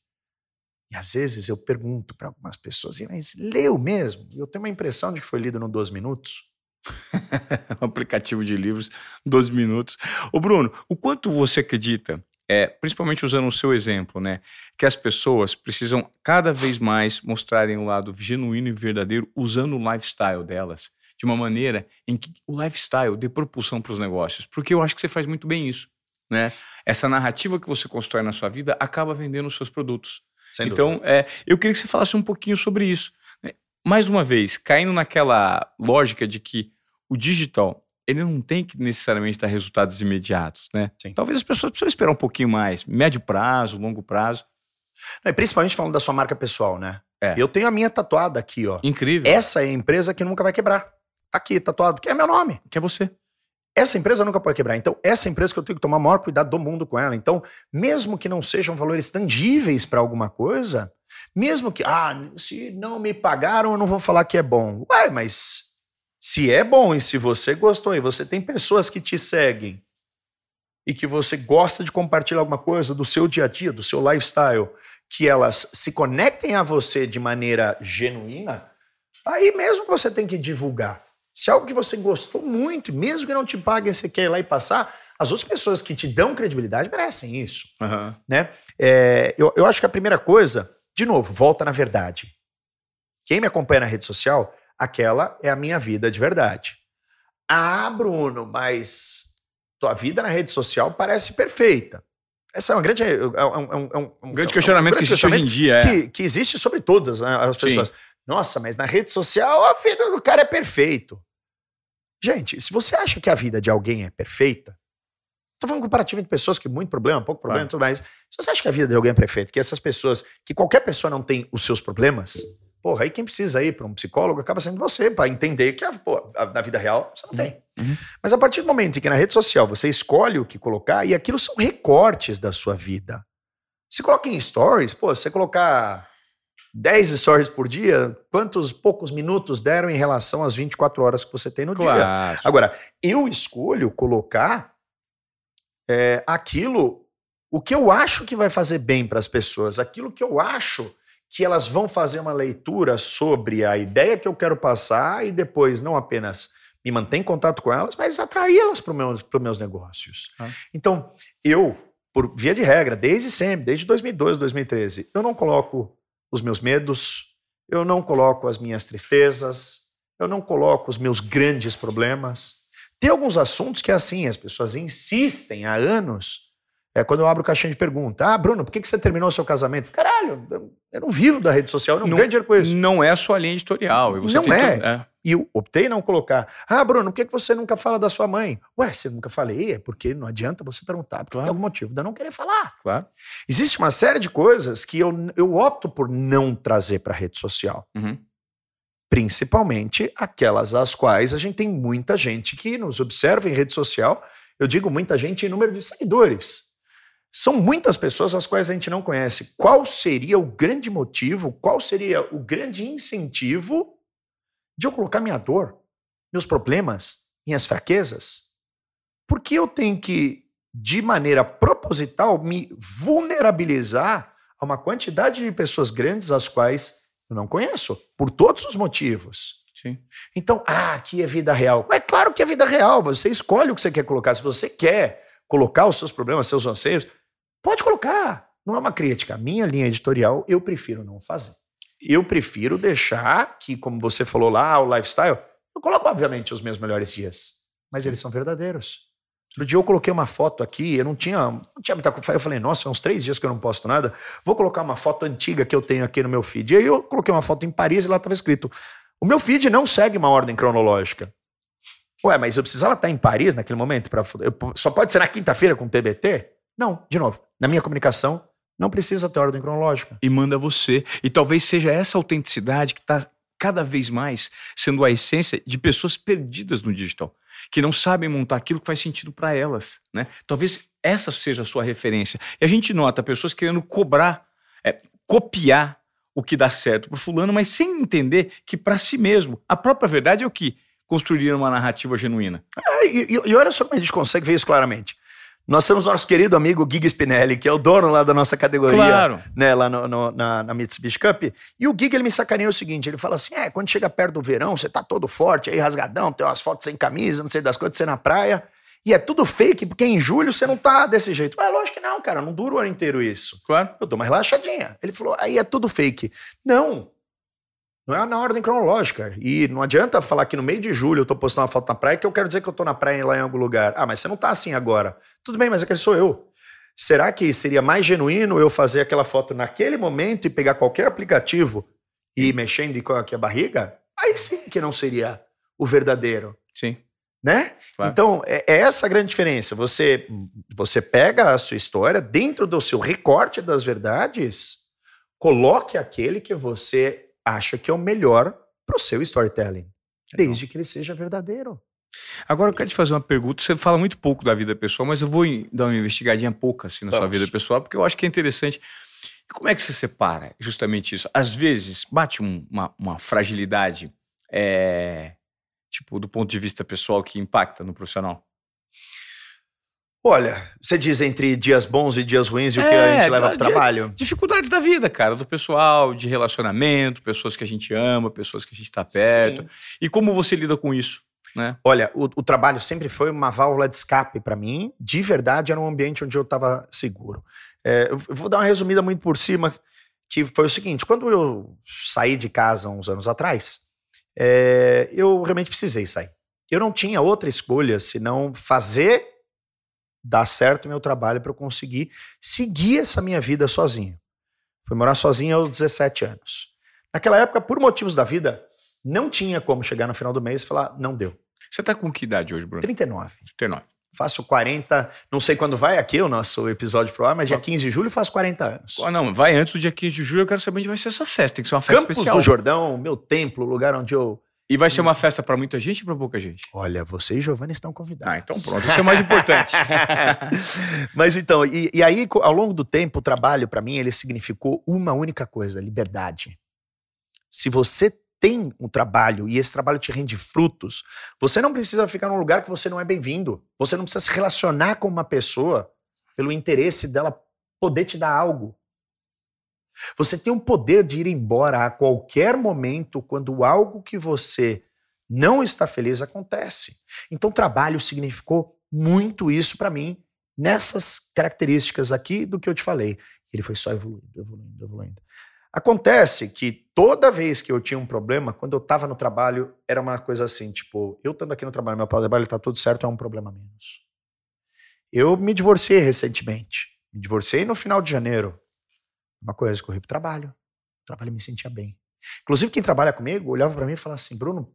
E às vezes eu pergunto para algumas pessoas, mas leu mesmo? Eu tenho uma impressão de que foi lido no 12 minutos. um aplicativo de livros, 12 minutos. Ô Bruno, o quanto você acredita, é, principalmente usando o seu exemplo, né, que as pessoas precisam cada vez mais mostrarem o lado genuíno e verdadeiro usando o lifestyle delas, de uma maneira em que o lifestyle dê propulsão para os negócios? Porque eu acho que você faz muito bem isso né? Essa narrativa que você constrói na sua vida acaba vendendo os seus produtos. Sem então, é, eu queria que você falasse um pouquinho sobre isso. Mais uma vez, caindo naquela lógica de que o digital ele não tem que necessariamente dar resultados imediatos, né? Sim. Talvez as pessoas precisam esperar um pouquinho mais, médio prazo, longo prazo. Não, principalmente falando da sua marca pessoal, né? É. Eu tenho a minha tatuada aqui, ó. Incrível. Essa é a empresa que nunca vai quebrar. Tá aqui, tatuado, que é meu nome. Que é você. Essa empresa nunca pode quebrar. Então, essa empresa que eu tenho que tomar o maior cuidado do mundo com ela. Então, mesmo que não sejam valores tangíveis para alguma coisa, mesmo que, ah, se não me pagaram, eu não vou falar que é bom. Ué, mas se é bom e se você gostou e você tem pessoas que te seguem e que você gosta de compartilhar alguma coisa do seu dia a dia, do seu lifestyle, que elas se conectem a você de maneira genuína, aí mesmo você tem que divulgar. Se é algo que você gostou muito, mesmo que não te paguem, você quer ir lá e passar, as outras pessoas que te dão credibilidade merecem isso. Uhum. Né? É, eu, eu acho que a primeira coisa, de novo, volta na verdade. Quem me acompanha na rede social, aquela é a minha vida de verdade. Ah, Bruno, mas tua vida na rede social parece perfeita. Essa é uma grande, é, é, um, é um, um grande questionamento um grande que existe hoje em dia. É. Que, que, existe sobre todas né, as pessoas. Sim. Nossa, mas na rede social a vida do cara é perfeito. Gente, se você acha que a vida de alguém é perfeita, tô falando comparativo entre pessoas que muito problema, pouco problema, tudo mais. Se você acha que a vida de alguém é perfeita, que essas pessoas, que qualquer pessoa não tem os seus problemas, Porra, aí quem precisa ir para um psicólogo acaba sendo você, para entender que a, pô, a, na vida real você não tem. Uhum. Mas a partir do momento em que na rede social você escolhe o que colocar, e aquilo são recortes da sua vida. Se coloca em stories, pô, você colocar 10 stories por dia, quantos poucos minutos deram em relação às 24 horas que você tem no claro. dia? Agora, eu escolho colocar é, aquilo, o que eu acho que vai fazer bem para as pessoas, aquilo que eu acho que elas vão fazer uma leitura sobre a ideia que eu quero passar e depois não apenas me manter em contato com elas, mas atraí-las para os meus, meus negócios. Ah. Então, eu, por via de regra, desde sempre, desde 2012, 2013, eu não coloco os meus medos, eu não coloco as minhas tristezas, eu não coloco os meus grandes problemas. Tem alguns assuntos que, é assim, as pessoas insistem há anos é quando eu abro caixinha de pergunta. Ah, Bruno, por que, que você terminou o seu casamento? Caralho, eu não vivo da rede social, eu não, não ganho dinheiro com isso. Não é a sua linha editorial. não é. é. E eu optei não colocar. Ah, Bruno, por que, que você nunca fala da sua mãe? Ué, você nunca falei? É porque não adianta você perguntar, porque claro. tem algum motivo de eu não querer falar. Claro. Existe uma série de coisas que eu, eu opto por não trazer para a rede social. Uhum. Principalmente aquelas às quais a gente tem muita gente que nos observa em rede social. Eu digo muita gente em número de seguidores. São muitas pessoas as quais a gente não conhece. Qual seria o grande motivo, qual seria o grande incentivo de eu colocar minha dor, meus problemas, minhas fraquezas? Por que eu tenho que, de maneira proposital, me vulnerabilizar a uma quantidade de pessoas grandes as quais eu não conheço, por todos os motivos? Sim. Então, ah, aqui é vida real. É claro que é vida real, você escolhe o que você quer colocar. Se você quer colocar os seus problemas, seus anseios, Pode colocar. Não é uma crítica. A minha linha editorial eu prefiro não fazer. Eu prefiro deixar que, como você falou lá, o lifestyle, eu coloco, obviamente, os meus melhores dias. Mas eles são verdadeiros. Outro dia eu coloquei uma foto aqui, eu não tinha, não tinha muita. Eu falei, nossa, uns três dias que eu não posto nada. Vou colocar uma foto antiga que eu tenho aqui no meu feed. E aí eu coloquei uma foto em Paris e lá estava escrito: o meu feed não segue uma ordem cronológica. Ué, mas eu precisava estar em Paris naquele momento? Eu, só pode ser na quinta-feira com TBT? Não, de novo, na minha comunicação, não precisa ter ordem cronológica. E manda você. E talvez seja essa autenticidade que está cada vez mais sendo a essência de pessoas perdidas no digital, que não sabem montar aquilo que faz sentido para elas. Né? Talvez essa seja a sua referência. E a gente nota pessoas querendo cobrar, é, copiar o que dá certo para fulano, mas sem entender que para si mesmo, a própria verdade é o que construiria uma narrativa genuína. É, e, e, olha só como a gente consegue ver isso claramente. Nós temos nosso querido amigo Gig Spinelli, que é o dono lá da nossa categoria, claro. né, lá no, no, na, na Mitsubishi Cup. E o Gig, ele me sacaneia o seguinte, ele fala assim, é, quando chega perto do verão, você tá todo forte, aí rasgadão, tem umas fotos sem camisa, não sei das coisas, você na praia, e é tudo fake, porque em julho você não tá desse jeito. Mas lógico que não, cara, não dura o ano inteiro isso. Claro. Eu tô mais relaxadinha. Ele falou, aí é tudo fake. Não, não é na ordem cronológica. E não adianta falar que no meio de julho eu tô postando uma foto na praia que eu quero dizer que eu tô na praia lá em algum lugar. Ah, mas você não tá assim agora. Tudo bem, mas aquele sou eu. Será que seria mais genuíno eu fazer aquela foto naquele momento e pegar qualquer aplicativo e ir mexendo aqui a barriga? Aí sim que não seria o verdadeiro. Sim. Né? Claro. Então, é, é essa a grande diferença. Você, você pega a sua história dentro do seu recorte das verdades, coloque aquele que você acha que é o melhor para o seu storytelling, desde que ele seja verdadeiro. Agora eu quero te fazer uma pergunta. Você fala muito pouco da vida pessoal, mas eu vou dar uma investigadinha pouca assim na Vamos. sua vida pessoal, porque eu acho que é interessante. Como é que você separa justamente isso? Às vezes bate um, uma, uma, fragilidade, é, tipo, do ponto de vista pessoal que impacta no profissional. Olha, você diz entre dias bons e dias ruins e o que a É, gente leva tá, pro trabalho? Dificuldades da vida, cara, do pessoal, de relacionamento, pessoas que a gente ama, pessoas que a gente tá perto. Sim. E como você lida com isso, né? Olha, o, o trabalho sempre foi uma válvula de escape para mim. De verdade, era um ambiente onde eu estava seguro. É, eu vou dar uma resumida muito por cima, que foi o seguinte: quando eu saí de casa uns anos atrás, é, eu realmente precisei sair. Eu não tinha outra escolha senão fazer dar certo o meu trabalho para eu conseguir seguir essa minha vida sozinho. Fui morar sozinho aos 17 anos. Naquela época, por motivos da vida, não tinha como chegar no final do mês e falar, não deu. Você tá com que idade hoje, Bruno? 39. 39. Faço 40, não sei quando vai aqui o nosso episódio pro ar, mas dia 15 de julho faço 40 anos. Ah, não, vai antes do dia 15 de julho, eu quero saber onde vai ser essa festa. Tem que ser uma festa Campos especial. do Jordão, meu templo, o lugar onde eu. E vai ser uma festa pra muita gente ou pra pouca gente? Olha, você e Giovanni estão convidados. Ah, então pronto. Isso é o mais importante. Mas então, e, e aí, ao longo do tempo, o trabalho, para mim, ele significou uma única coisa: liberdade. Se você tem um trabalho e esse trabalho te rende frutos, você não precisa ficar num lugar que você não é bem-vindo. Você não precisa se relacionar com uma pessoa pelo interesse dela poder te dar algo. Você tem o poder de ir embora a qualquer momento quando algo que você não está feliz acontece. Então, trabalho significou muito isso para mim nessas características aqui do que eu te falei. Ele foi só evoluindo, evoluindo, evoluindo. Acontece que toda vez que eu tinha um problema, quando eu estava no trabalho, era uma coisa assim, tipo, eu estando aqui no trabalho, meu trabalho está tudo certo, é um problema menos. Eu me divorciei recentemente. Me divorciei no final de janeiro. Uma coisa, corri pro trabalho. O trabalho me sentia bem. Inclusive, quem trabalha comigo olhava para mim e falava assim, Bruno,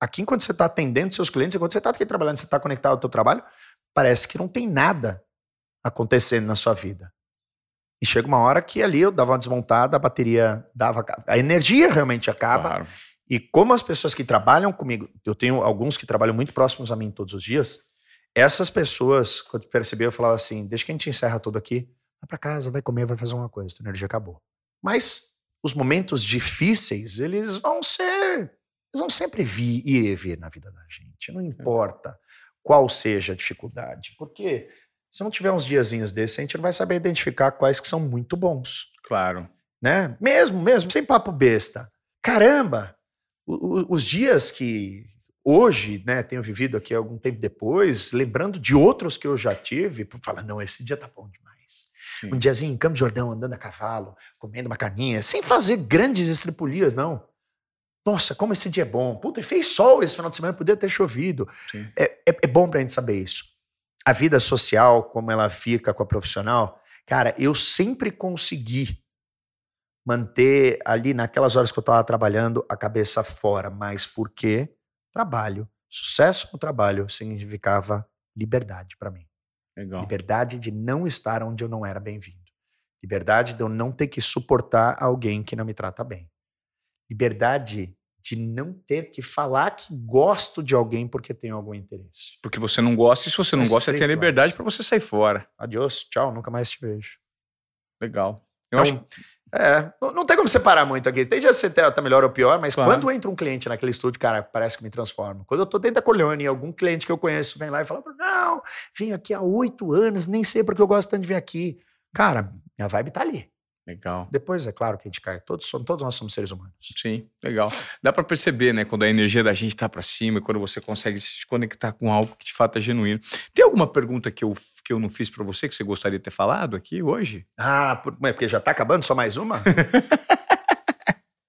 aqui enquanto você está atendendo seus clientes, enquanto você está aqui trabalhando, você está conectado ao teu trabalho, parece que não tem nada acontecendo na sua vida. E chega uma hora que ali eu dava uma desmontada, a bateria dava. A energia realmente acaba. Claro. E como as pessoas que trabalham comigo, eu tenho alguns que trabalham muito próximos a mim todos os dias, essas pessoas, quando percebiam, eu falava assim: deixa que a gente encerra tudo aqui, vai pra casa, vai comer, vai fazer uma coisa, a energia acabou. Mas os momentos difíceis, eles vão ser. Eles vão sempre vir, ir e vir na vida da gente. Não importa qual seja a dificuldade. Porque se não tiver uns diazinhos desses, a gente não vai saber identificar quais que são muito bons Claro. né? Mesmo, mesmo, sem papo besta. Caramba, o- o- os dias que hoje, né, tenho vivido aqui algum tempo depois, lembrando de outros que eu já tive, por falar, não, esse dia tá bom demais. Sim. Um diazinho em Campo de Jordão, andando a cavalo, comendo uma carninha, sem fazer grandes estripulias, não. Nossa, como esse dia é bom. Puta, e fez sol esse final de semana, podia ter chovido. É, é, é bom pra gente saber isso. A vida social, como ela fica com a profissional, cara, eu sempre consegui manter ali naquelas horas que eu estava trabalhando a cabeça fora, mas porque trabalho, sucesso no trabalho significava liberdade para mim. Legal. Liberdade de não estar onde eu não era bem-vindo. Liberdade de eu não ter que suportar alguém que não me trata bem. Liberdade de não ter que falar que gosto de alguém porque tenho algum interesse. Porque você não gosta, e se você não Esses gosta, você tem a liberdade pra você sair fora. Adiós, tchau, nunca mais te vejo. Legal. Eu Então, acho É, não, tem como separar muito aqui. Tem dia que você tá melhor ou pior, mas Claro. quando entra um cliente naquele estúdio, cara, parece que me transforma. Quando eu tô dentro da colônia e algum cliente que eu conheço vem lá e fala, não, vim aqui há oito anos, nem sei porque eu gosto tanto de vir aqui. Cara, minha vibe tá ali. Legal. Depois, é claro que a gente cai. Todos, todos nós somos seres humanos. Sim, legal. Dá pra perceber, né, quando a energia da gente tá pra cima e quando você consegue se conectar com algo que de fato é genuíno. Tem alguma pergunta que eu, que eu não fiz pra você que você gostaria de ter falado aqui hoje? Ah, por, mas porque já tá acabando? Só mais uma?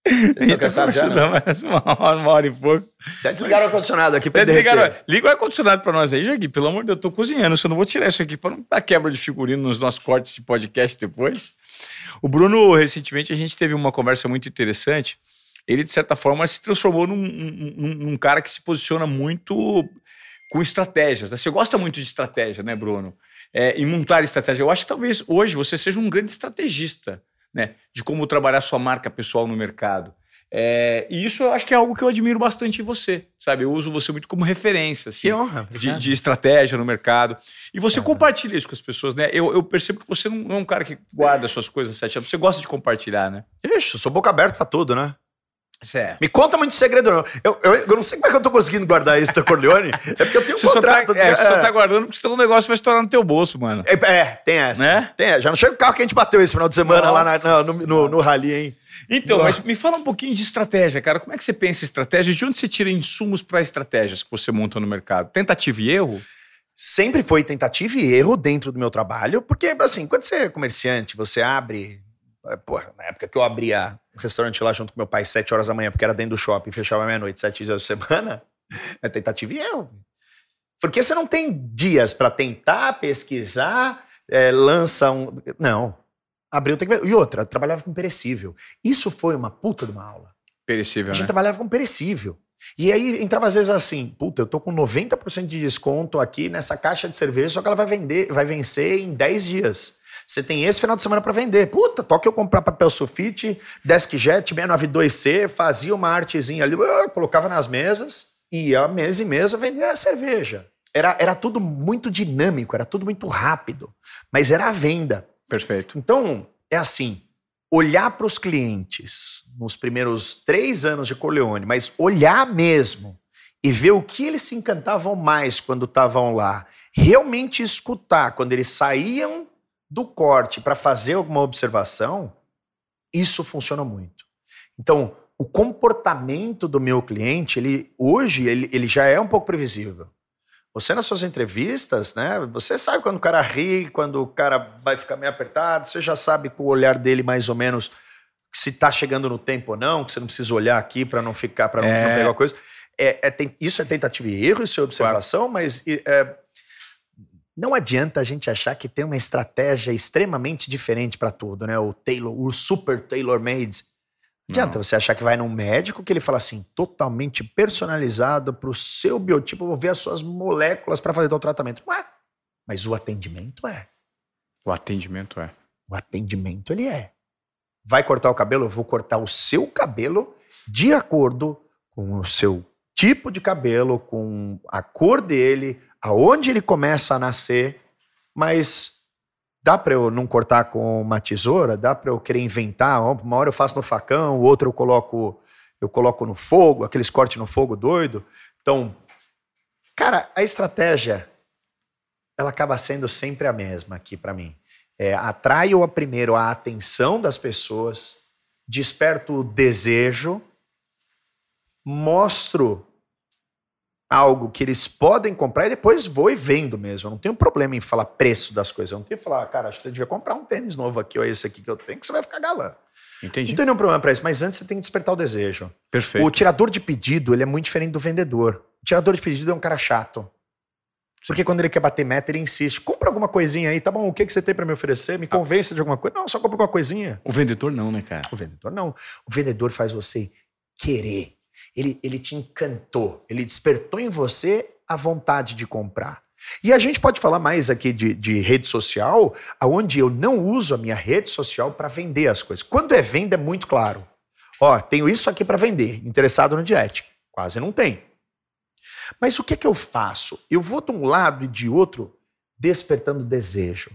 Então, estão cansados já, mais uma hora, uma hora e pouco. Até desligaram o ar-condicionado aqui pra Até derreter. desligaram. Liga o ar-condicionado pra nós aí, Jagui. Pelo amor de Deus, eu tô cozinhando. Eu não vou tirar isso aqui pra não dar quebra de figurino nos nossos cortes de podcast depois. O Bruno, recentemente, a gente teve uma conversa muito interessante. Ele, de certa forma, se transformou num, num- num cara que se posiciona muito com estratégias. né? Você gosta muito de estratégia, né, Bruno? É, em montar estratégia. Eu acho que talvez hoje você seja um grande estrategista, né? De como trabalhar sua marca pessoal no mercado. É, e isso eu acho que é algo que eu admiro bastante em você, sabe? Eu uso você muito como referência, assim Que honra. de, de estratégia no mercado. E você Ah. compartilha isso com as pessoas, né? Eu, eu percebo que você não é um cara que guarda suas coisas sete anos. Você gosta de compartilhar, né? Ixi, eu sou boca aberta pra tudo, né? Certo. Me conta muito segredo, não. Eu, eu, eu não sei como é que eu tô conseguindo guardar isso da Corleone. É porque eu tenho um Você só, tá, contrato. é, você só é. tá guardando porque senão o negócio vai estourar no teu bolso, mano. É, é, tem essa. Né? Tem, já não chega o carro que a gente bateu esse final de semana lá na- Nossa. no, no, no, no rally, hein? Então, Nossa. mas me fala um pouquinho de estratégia, cara. Como é que você pensa em estratégia? De onde você tira insumos para estratégias que você monta no mercado? Tentativa e erro? Sempre foi tentativa e erro dentro do meu trabalho, porque, assim, quando você é comerciante, você abre. É, Porra, na época que eu abria o restaurante lá junto com meu pai, sete horas da manhã, porque era dentro do shopping, fechava meia-noite, sete dias da semana, é tentativa e erro. Porque você não tem dias para tentar, pesquisar, é, lança um. Não. Abriu, tem que ver. E outra, trabalhava com perecível. Isso foi uma puta de uma aula. Perecível, A gente né? trabalhava com perecível. E aí entrava às vezes assim, puta, eu tô com 90% de desconto aqui nessa caixa de cerveja, só que ela vai vender, vai vencer em 10 dias. Você tem esse final de semana para vender. Puta, toca eu comprar papel sulfite, DeskJet 692C, fazia uma artezinha ali, colocava nas mesas, ia mesa e mesa vender a cerveja. Era, era tudo muito dinâmico, era tudo muito rápido, mas era a venda. Perfeito. Então, é assim: olhar para os clientes nos primeiros três anos de Corleone, mas olhar mesmo e ver o que eles se encantavam mais quando estavam lá, realmente escutar quando eles saíam do corte para fazer alguma observação, isso funciona muito. Então, o comportamento do meu cliente, ele hoje ele, ele já é um pouco previsível. Você nas suas entrevistas, né? Você sabe quando o cara ri, quando o cara vai ficar meio apertado, você já sabe com o olhar dele mais ou menos se tá chegando no tempo ou não, que você não precisa olhar aqui para não ficar, para não, É. não pegar coisa. É, é ten- isso é tentativa e erro, isso é observação, mas e, é, não adianta a gente achar que tem uma estratégia extremamente diferente para tudo, né? O tailor, o super tailor-made. Não adianta Não. você achar que vai num médico que ele fala assim, totalmente personalizado para o seu biotipo, vou ver as suas moléculas para fazer o tratamento. Não é. Mas o atendimento é. O atendimento é. O atendimento ele é. Vai cortar o cabelo? Eu vou cortar o seu cabelo de acordo com o seu tipo de cabelo, com a cor dele, aonde ele começa a nascer, mas dá para eu não cortar com uma tesoura? Dá para eu querer inventar? Uma hora eu faço no facão, outra eu coloco eu coloco no fogo, aqueles cortes no fogo doido. Então, cara, a estratégia ela acaba sendo sempre a mesma aqui para mim. É, atraio a- primeiro a atenção das pessoas, desperto o desejo, mostro algo que eles podem comprar e depois vou e vendo mesmo. Eu não tenho problema em falar preço das coisas. Eu não tenho que falar, cara, acho que você devia comprar um tênis novo aqui ou esse aqui que eu tenho, que você vai ficar galã. Entendi. Não tem nenhum problema para isso, mas antes você tem que despertar o desejo. Perfeito. O tirador de pedido, ele é muito diferente do vendedor. O tirador de pedido é um cara chato. Porque quando ele quer bater meta, ele insiste. Compra alguma coisinha aí, tá bom? O que, que você tem para me oferecer? Me convença de alguma coisa. Não, só compra alguma coisinha. O vendedor não, né, cara? O vendedor não. O vendedor faz você querer. Ele, ele te encantou. Ele despertou em você a vontade de comprar. E a gente pode falar mais aqui de, de rede social, aonde eu não uso a minha rede social para vender as coisas. Quando é venda, é muito claro. Ó, tenho isso aqui para vender. Interessado no direct. Quase não tem. Mas o que é que eu faço? Eu vou de um lado e de outro despertando desejo.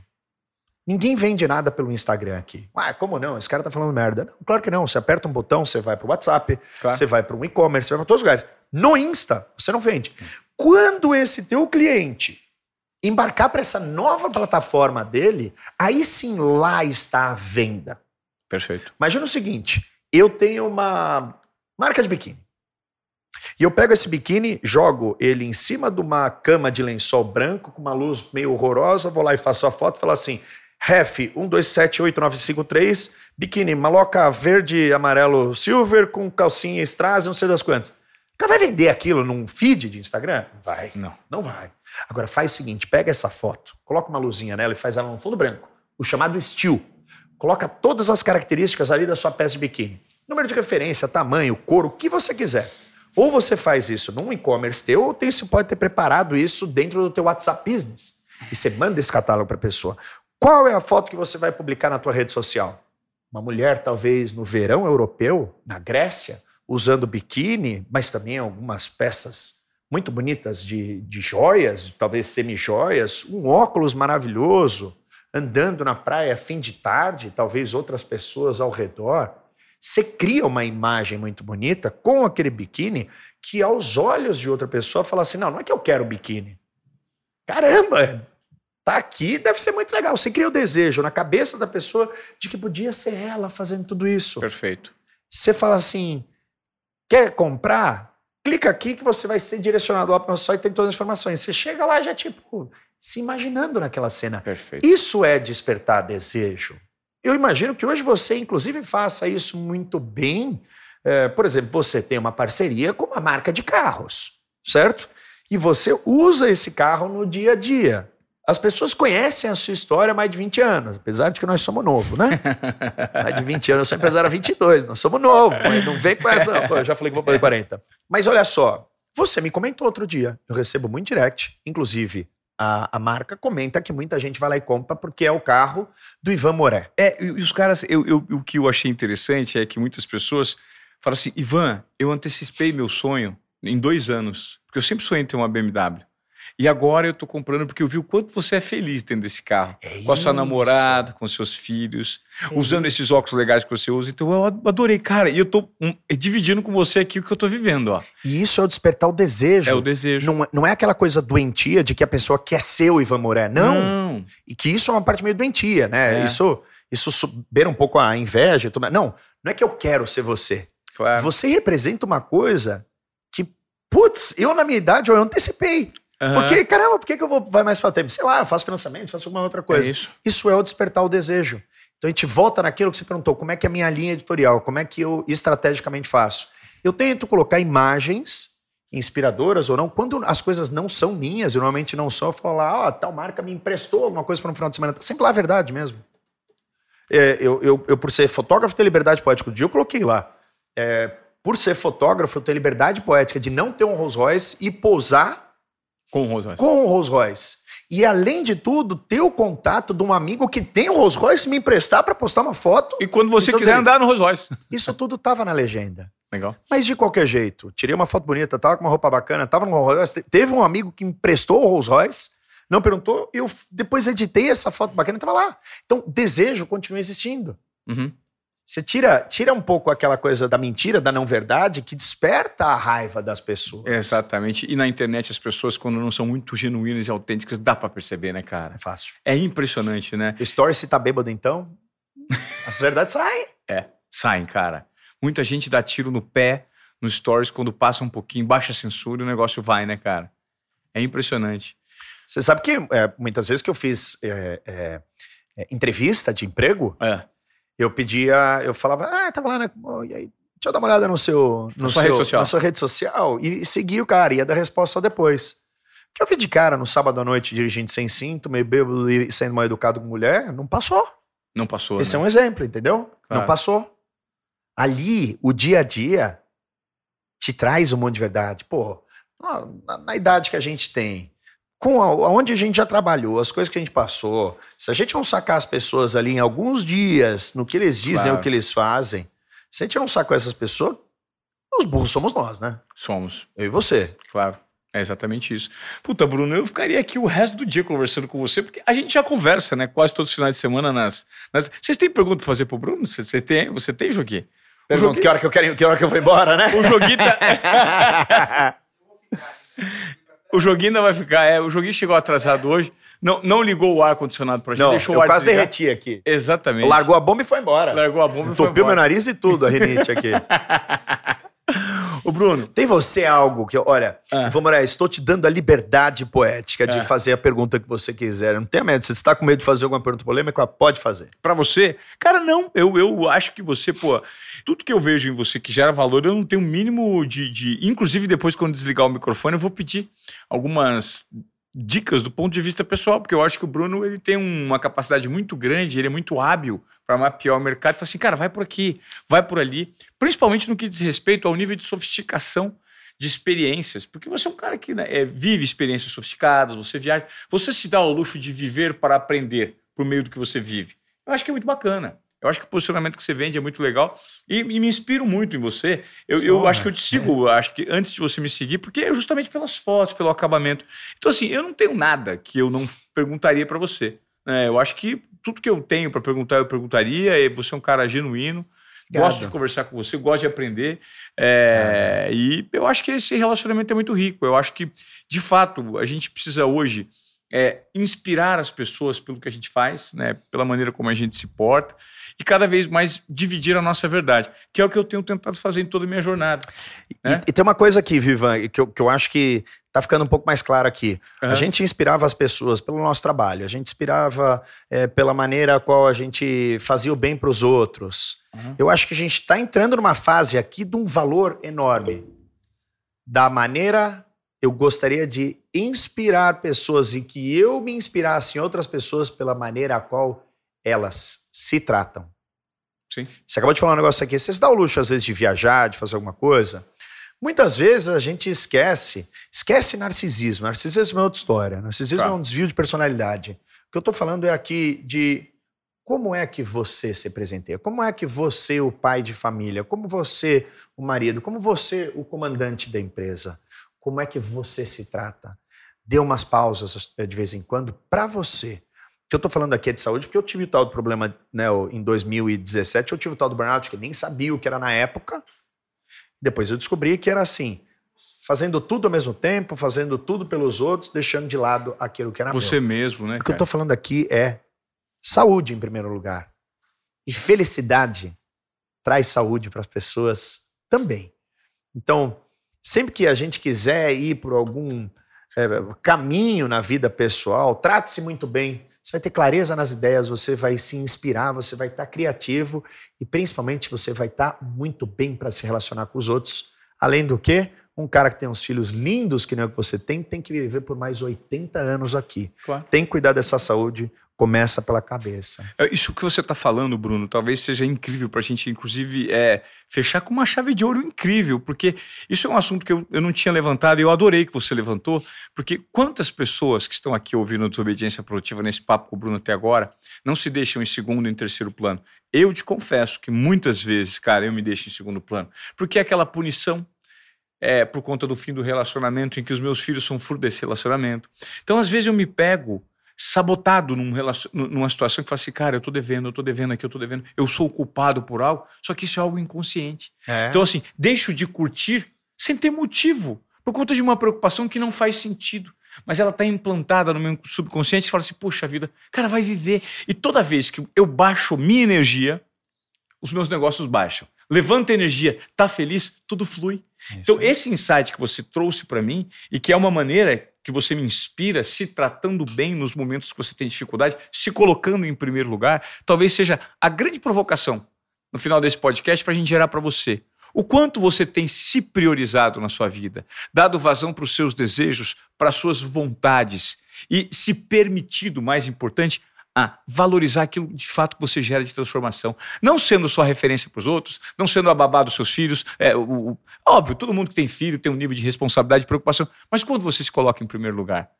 Ninguém vende nada pelo Instagram aqui. Ah, como não? Esse cara tá falando merda. Não, claro que não. Você aperta um botão, você vai pro WhatsApp, Claro. você vai para um e-commerce, você vai para todos os lugares. No Insta, você não vende. Quando esse teu cliente embarcar para essa nova plataforma dele, aí sim lá está a venda. Perfeito. Imagina o seguinte: eu tenho uma marca de biquíni. E eu pego esse biquíni, jogo ele em cima de uma cama de lençol branco com uma luz meio horrorosa, vou lá e faço a foto e falo assim: Ref 12789553, biquíni maloca verde, amarelo, silver com calcinha strass, não sei das quantas. O cara vai vender aquilo num feed de Instagram? Vai. Não. Não vai. Agora faz o seguinte: pega essa foto, coloca uma luzinha nela e faz ela no fundo branco, o chamado still. Coloca todas as características ali da sua peça de biquíni. Número de referência, tamanho, cor, o que você quiser. Ou você faz isso num e-commerce teu, ou tem- você pode ter preparado isso dentro do teu WhatsApp Business. E você manda esse catálogo para a pessoa. Qual é a foto que você vai publicar na tua rede social? Uma mulher, talvez, no verão europeu, na Grécia, usando biquíni, mas também algumas peças muito bonitas de, de joias, talvez semi-joias, um óculos maravilhoso, andando na praia fim de tarde, talvez outras pessoas ao redor. Você cria uma imagem muito bonita com aquele biquíni que aos olhos de outra pessoa fala assim: não, não é que eu quero biquíni. Caramba, tá aqui, deve ser muito legal. Você cria o desejo na cabeça da pessoa de que podia ser ela fazendo tudo isso. Perfeito. Você fala assim: quer comprar? Clica aqui que você vai ser direcionado lá para o nosso site, tem todas as informações. Você chega lá já, tipo, se imaginando naquela cena. Perfeito. Isso é despertar desejo. Eu imagino que hoje você, inclusive, faça isso muito bem. É, por exemplo, você tem uma parceria com uma marca de carros, certo? E você usa esse carro no dia a dia. As pessoas conhecem a sua história há mais de 20 anos, apesar de que nós somos novos, né? mais de 20 anos, eu sou empresário há 22, nós somos novos, não vem com essa não. Pô, eu já falei que vou fazer 40. Mas olha só, você me comentou outro dia, eu recebo muito direct, inclusive a, a, marca comenta que muita gente vai lá e compra porque é o carro do Ivan Moré. É, e os caras, eu, eu, o que eu achei interessante é que muitas pessoas falam assim: Ivan, eu antecipei meu sonho em dois anos, porque eu sempre sonhei em ter uma BMW. E agora eu tô comprando porque eu vi o quanto você é feliz tendo esse carro. É com a sua namorada, com seus filhos, é usando isso. esses óculos legais que você usa. Então eu adorei, cara. E eu tô um, dividindo com você aqui o que eu tô vivendo, ó. E isso é o despertar o desejo. É o desejo. Não, é, não é aquela coisa doentia de que a pessoa quer ser o Ivan Moré. Não. não. E que isso é uma parte meio doentia, né? É. Isso, isso beira um pouco a inveja. Não, não é que eu quero ser você. Claro. Você representa uma coisa que, putz, eu na minha idade eu antecipei. Uhum. Porque, caramba, por que, que eu vou vai mais para tempo? Sei lá, eu faço financiamento, faço alguma outra coisa. É isso. isso é o despertar o desejo. Então a gente volta naquilo que você perguntou, como é que é a minha linha editorial, como é que eu estrategicamente faço? Eu tento colocar imagens inspiradoras ou não, quando as coisas não são minhas, eu normalmente não sou, eu falo lá, ó, oh, tal marca me emprestou alguma coisa para um final de semana. Tá sempre lá a verdade mesmo. É, eu, eu, eu, por ser fotógrafo, ter liberdade poética. O dia eu coloquei lá. É, por ser fotógrafo, eu tenho liberdade poética de não ter um Rolls Royce e pousar com o Rolls Royce. Com o Rolls Royce. E além de tudo, ter o contato de um amigo que tem o Rolls Royce me emprestar para postar uma foto. E quando você quiser andar no Rolls Royce. Isso tudo tava na legenda. Legal. Mas de qualquer jeito, tirei uma foto bonita, tava com uma roupa bacana, tava no Rolls Royce. Teve um amigo que emprestou o Rolls Royce, não perguntou, eu depois editei essa foto bacana e tava lá. Então, desejo continua existindo. Uhum. Você tira, tira um pouco aquela coisa da mentira, da não verdade, que desperta a raiva das pessoas. Exatamente. E na internet, as pessoas, quando não são muito genuínas e autênticas, dá para perceber, né, cara? É fácil. É impressionante, né? Story, se tá bêbado, então, as verdades saem. É, saem, cara. Muita gente dá tiro no pé no stories quando passa um pouquinho, baixa a censura e o negócio vai, né, cara? É impressionante. Você sabe que é, muitas vezes que eu fiz é, é, é entrevista de emprego, é eu pedia, eu falava, ah, tava lá, né? Oh, e aí, deixa eu dar uma olhada no seu, no na, sua seu, rede social. na sua rede social e seguir o cara, ia dar resposta só depois. Que eu vi de cara no sábado à noite dirigindo sem cinto, meio bêbado e sendo mal educado com mulher, não passou. Não passou. Esse né? é um exemplo, entendeu? Claro. Não passou. Ali, o dia a dia te traz um monte de verdade. Pô, na, na idade que a gente tem, com aonde a gente já trabalhou, as coisas que a gente passou, se a gente não sacar as pessoas ali em alguns dias, no que eles dizem, claro. o que eles fazem, se a gente não sacou essas pessoas, os burros somos nós, né? Somos. Eu e você. Claro. É exatamente isso. Puta, Bruno, eu ficaria aqui o resto do dia conversando com você, porque a gente já conversa, né? Quase todos os finais de semana nas. nas... Vocês têm pergunta pra fazer pro Bruno? Você, tem, você tem, Joaquim? Pergunta, que hora que eu quero, que hora que eu vou embora, né? O Joguinho tá... O joguinho ainda vai ficar. É, o joguinho chegou atrasado hoje. Não, não ligou o ar-condicionado pra gente, não, deixou eu o ar quase derreti aqui. Exatamente. Largou a bomba e foi embora. Largou a bomba e foi embora. Entupiu meu nariz e tudo, a rinite aqui. O Bruno. Tem você algo que, olha, ah. vamos lá, estou te dando a liberdade poética de ah. fazer a pergunta que você quiser. Não tenha medo. Se você está com medo de fazer alguma pergunta polêmica, pode fazer. Para você? Cara, não. Eu, eu acho que você, pô, tudo que eu vejo em você que gera valor, eu não tenho o mínimo de, de. Inclusive, depois, quando desligar o microfone, eu vou pedir algumas dicas do ponto de vista pessoal, porque eu acho que o Bruno ele tem uma capacidade muito grande, ele é muito hábil para mapear o mercado e falar assim, cara, vai por aqui, vai por ali, principalmente no que diz respeito ao nível de sofisticação de experiências, porque você é um cara que né, é, vive experiências sofisticadas, você viaja, você se dá o luxo de viver para aprender por meio do que você vive. Eu acho que é muito bacana. Eu acho que o posicionamento que você vende é muito legal e, e me inspiro muito em você. Eu, eu acho que eu te sigo, é. acho que antes de você me seguir, porque é justamente pelas fotos, pelo acabamento. Então, assim, eu não tenho nada que eu não perguntaria para você. É, eu acho que tudo que eu tenho para perguntar, eu perguntaria. E você é um cara genuíno. Obrigado. Gosto de conversar com você, gosto de aprender. É, e eu acho que esse relacionamento é muito rico. Eu acho que, de fato, a gente precisa hoje é, inspirar as pessoas pelo que a gente faz, né, pela maneira como a gente se porta e cada vez mais dividir a nossa verdade, que é o que eu tenho tentado fazer em toda a minha jornada. Né? E, e, tem uma coisa aqui, Vivan, que eu, que eu acho que está ficando um pouco mais claro aqui. Uhum. A gente inspirava as pessoas pelo nosso trabalho, a gente inspirava é, pela maneira a qual a gente fazia o bem para os outros. Uhum. Eu acho que a gente está entrando numa fase aqui de um valor enorme da maneira eu gostaria de inspirar pessoas e que eu me inspirasse em outras pessoas pela maneira a qual elas se tratam. Sim. Você acabou de falar um negócio aqui. Você se dá o luxo, às vezes, de viajar, de fazer alguma coisa. Muitas vezes a gente esquece, esquece narcisismo. Narcisismo é outra história. Narcisismo tá. é um desvio de personalidade. O que eu estou falando é aqui de como é que você se presenteia? Como é que você, o pai de família, como você, o marido, como você, o comandante da empresa, como é que você se trata? Dê umas pausas eh, de vez em quando para você. O que eu estou falando aqui é de saúde, porque eu tive tal do problema né, em 2017, eu tive tal do burnout, que eu nem sabia o que era na época. Depois eu descobri que era assim, fazendo tudo ao mesmo tempo, fazendo tudo pelos outros, deixando de lado aquilo que era Você meu. mesmo, né? O que cara? eu estou falando aqui é saúde em primeiro lugar. E felicidade traz saúde para as pessoas também. Então, Sempre que a gente quiser ir por algum é, caminho na vida pessoal, trate-se muito bem. Você vai ter clareza nas ideias, você vai se inspirar, você vai estar criativo e principalmente você vai estar muito bem para se relacionar com os outros. Além do que, um cara que tem uns filhos lindos que nem o que você tem, tem que viver por mais 80 anos aqui. Claro. Tem que cuidar dessa saúde, começa pela cabeça. É, isso que você está falando, Bruno, talvez seja incrível para a gente, inclusive, é, fechar com uma chave de ouro incrível, porque isso é um assunto que eu, eu não tinha levantado e eu adorei que você levantou, porque quantas pessoas que estão aqui ouvindo a desobediência produtiva nesse papo com o Bruno até agora não se deixam em segundo e em terceiro plano? Eu te confesso que muitas vezes, cara, eu me deixo em segundo plano, porque é aquela punição, é, por conta do fim do relacionamento, em que os meus filhos são fruto desse relacionamento. Então, às vezes, eu me pego sabotado num numa situação que fala assim, cara, eu tô devendo, eu tô devendo aqui, eu tô devendo, eu sou culpado por algo, só que isso é algo inconsciente. É. Então, assim, deixo de curtir sem ter motivo, por conta de uma preocupação que não faz sentido. Mas ela está implantada no meu subconsciente e fala assim, poxa vida, cara, vai viver. E toda vez que eu baixo minha energia, os meus negócios baixam. Levanta energia, tá feliz, tudo flui. Isso então, esse insight que você trouxe para mim, e que é uma maneira que você me inspira, se tratando bem nos momentos que você tem dificuldade, se colocando em primeiro lugar, talvez seja a grande provocação no final desse podcast para a gente gerar para você. O quanto você tem se priorizado na sua vida, dado vazão para os seus desejos, para as suas vontades e se permitido, mais importante, a valorizar aquilo de fato que você gera de transformação. Não sendo só referência para os outros, não sendo a babá dos seus filhos. É, o, o, óbvio, todo mundo que tem filho tem um nível de responsabilidade e preocupação, mas quando você se coloca em primeiro lugar,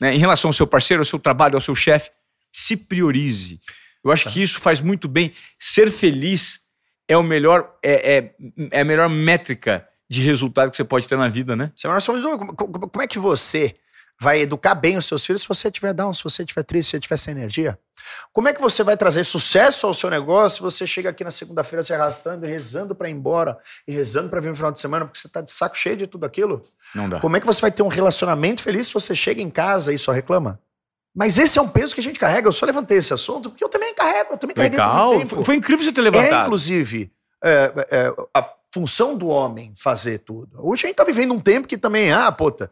né, em relação ao seu parceiro, ao seu trabalho, ao seu chefe, se priorize. Eu acho tá. que isso faz muito bem. Ser feliz é o melhor, é, é, é a melhor métrica de resultado que você pode ter na vida, né? Como é que você vai educar bem os seus filhos se você tiver down, se você tiver triste, se você tiver sem energia? Como é que você vai trazer sucesso ao seu negócio se você chega aqui na segunda-feira se arrastando e rezando para ir embora e rezando para vir no final de semana porque você tá de saco cheio de tudo aquilo? Não dá. Como é que você vai ter um relacionamento feliz se você chega em casa e só reclama? Mas esse é um peso que a gente carrega. Eu só levantei esse assunto porque eu também carrego, eu também Legal. Tempo. Foi incrível você ter levantado. É, inclusive, é, é, a função do homem fazer tudo. Hoje a gente tá vivendo um tempo que também, ah, puta,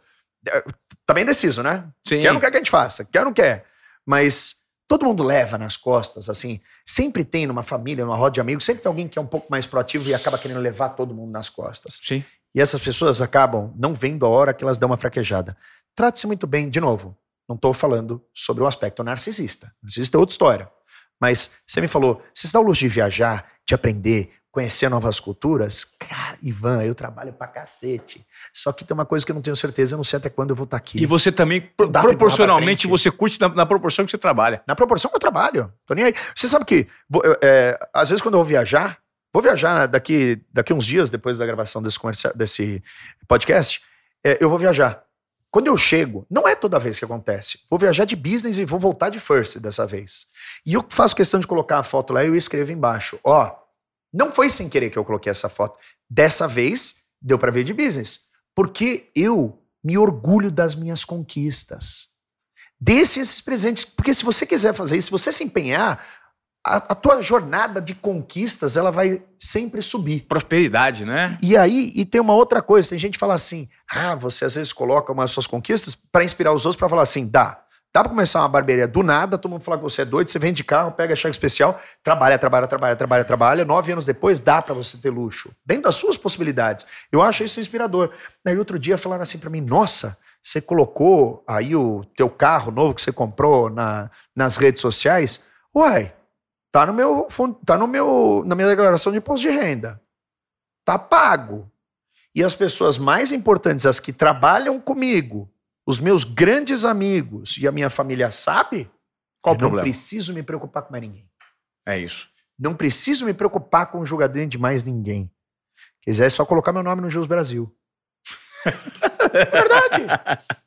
tá bem indeciso, né? Sim. Quer ou não quer que a gente faça? Quer ou não quer? Mas todo mundo leva nas costas, assim. Sempre tem numa família, numa roda de amigos, sempre tem alguém que é um pouco mais proativo e acaba querendo levar todo mundo nas costas. Sim. E essas pessoas acabam não vendo a hora que elas dão uma fraquejada. Trate-se muito bem, de novo. Não estou falando sobre o aspecto narcisista. Narcisista é outra história. Mas você me falou, você se dá o luxo de viajar, de aprender, conhecer novas culturas, cara, Ivan, eu trabalho pra cacete. Só que tem uma coisa que eu não tenho certeza, eu não sei até quando eu vou estar tá aqui. E você também, proporcionalmente, você curte na, na, proporção que você trabalha. Na proporção que eu trabalho. Tô nem aí. Você sabe que, é, às vezes, quando eu vou viajar, vou viajar daqui, daqui uns dias, depois da gravação desse, desse podcast, é, eu vou viajar. Quando eu chego, não é toda vez que acontece. Vou viajar de business e vou voltar de first dessa vez. E eu faço questão de colocar a foto lá e eu escrevo embaixo, ó, Não foi sem querer que eu coloquei essa foto. Dessa vez, deu para ver de business. Porque eu me orgulho das minhas conquistas. Desse esses presentes. Porque se você quiser fazer isso, se você se empenhar, a, a, tua jornada de conquistas ela vai sempre subir. Prosperidade, né? E aí, e tem uma outra coisa, tem gente que fala assim: ah, você às vezes coloca umas suas conquistas para inspirar os outros para falar assim, dá. Dá pra começar uma barbearia do nada, todo mundo fala que você é doido, você vende carro, pega cheque especial, trabalha, trabalha, trabalha, trabalha, trabalha. Nove anos depois, dá para você ter luxo. Dentro das suas possibilidades. Eu acho isso inspirador. Aí outro dia falaram assim para mim, nossa, você colocou aí o teu carro novo que você comprou na, nas redes sociais? Uai, tá no meu, tá no meu, na minha declaração de imposto de renda. Tá pago. E as pessoas mais importantes, as que trabalham comigo, os meus grandes amigos e a minha família sabe, qual eu o problema? Não preciso me preocupar com mais ninguém. É isso. Não preciso me preocupar com o jogador de mais ninguém. Quiser é só colocar meu nome no Jus Brasil. Verdade.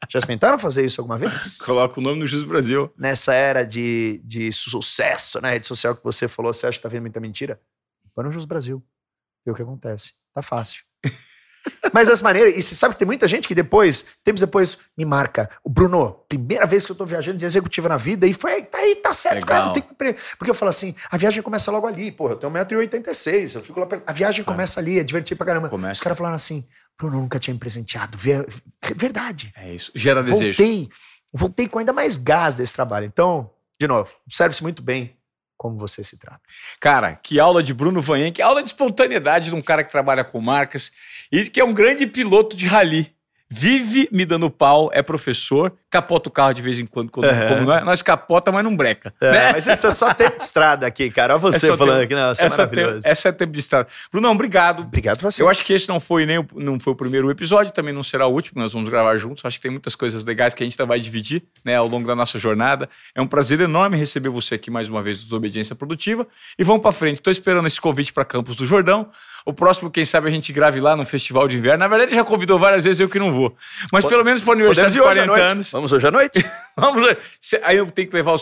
Já tentaram fazer isso alguma vez? Coloca o nome no Jus Brasil. Nessa era de, de sucesso na rede social que você falou, você acha que tá vendo muita mentira? Põe no Jus Brasil. Vê o que acontece. Tá fácil. Mas dessa maneira, e você sabe que tem muita gente que depois, tempos depois, me marca. O Bruno, primeira vez que eu tô viajando de executiva na vida, e foi, tá aí, tá certo, Legal. cara, não tem que. Porque eu falo assim, a viagem começa logo ali, porra, eu tenho 1,86m, eu fico lá perto. A viagem começa ali, é divertido pra caramba. Começa. Os caras falaram assim, Bruno, eu nunca tinha me presenteado. Ver- Verdade. É isso. Gera desejo. Voltei, voltei com ainda mais gás desse trabalho. Então, de novo, observe-se muito bem como você se trata. Cara, que aula de Bruno Vanhen, que aula de espontaneidade de um cara que trabalha com marcas e que é um grande piloto de rally. Vive me dando pau, é professor, capota o carro de vez em quando, quando Uhum. como nós, nós capota, mas não breca. É, né? Mas isso é só tempo de estrada aqui, cara. Olha você É falando tempo- aqui, não, isso é essa, maravilhoso. essa é tempo de estrada. Brunão, obrigado. Obrigado pra você. Eu acho que esse não foi nem o, não foi o primeiro episódio, também não será o último, nós vamos gravar juntos. Acho que tem muitas coisas legais que a gente vai dividir né, ao longo da nossa jornada. É um prazer enorme receber você aqui mais uma vez do Desobediência Produtiva. E vamos para frente. Estou esperando esse convite para Campos do Jordão. O próximo, quem sabe, a gente grave lá no Festival de Inverno. Na verdade, já convidou várias vezes, eu que não vou. Mas pelo menos para o aniversário de ir hoje à 40 noite. anos. Vamos hoje à noite? Vamos Aí eu tenho que levar o.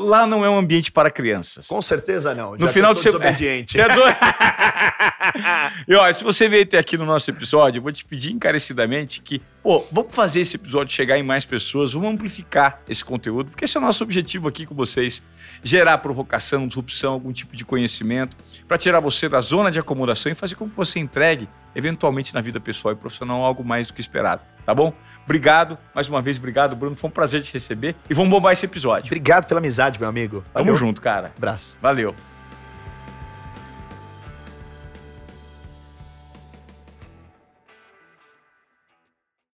Lá não é um ambiente para crianças. Com certeza não. No final de semana. desobediente. É e ó, se você veio até aqui no nosso episódio, eu vou te pedir encarecidamente que, pô, vamos fazer esse episódio chegar em mais pessoas, vamos amplificar esse conteúdo, porque esse é o nosso objetivo aqui com vocês: gerar provocação, disrupção, algum tipo de conhecimento, para tirar você da zona de acomodação e fazer com que você entregue, eventualmente na vida pessoal e profissional, algo mais do que esperado, tá bom? Obrigado, mais uma vez, obrigado, Bruno. Foi um prazer te receber e vamos bombar esse episódio. Obrigado pela amizade, meu amigo. Tamo junto, cara. Abraço. Valeu.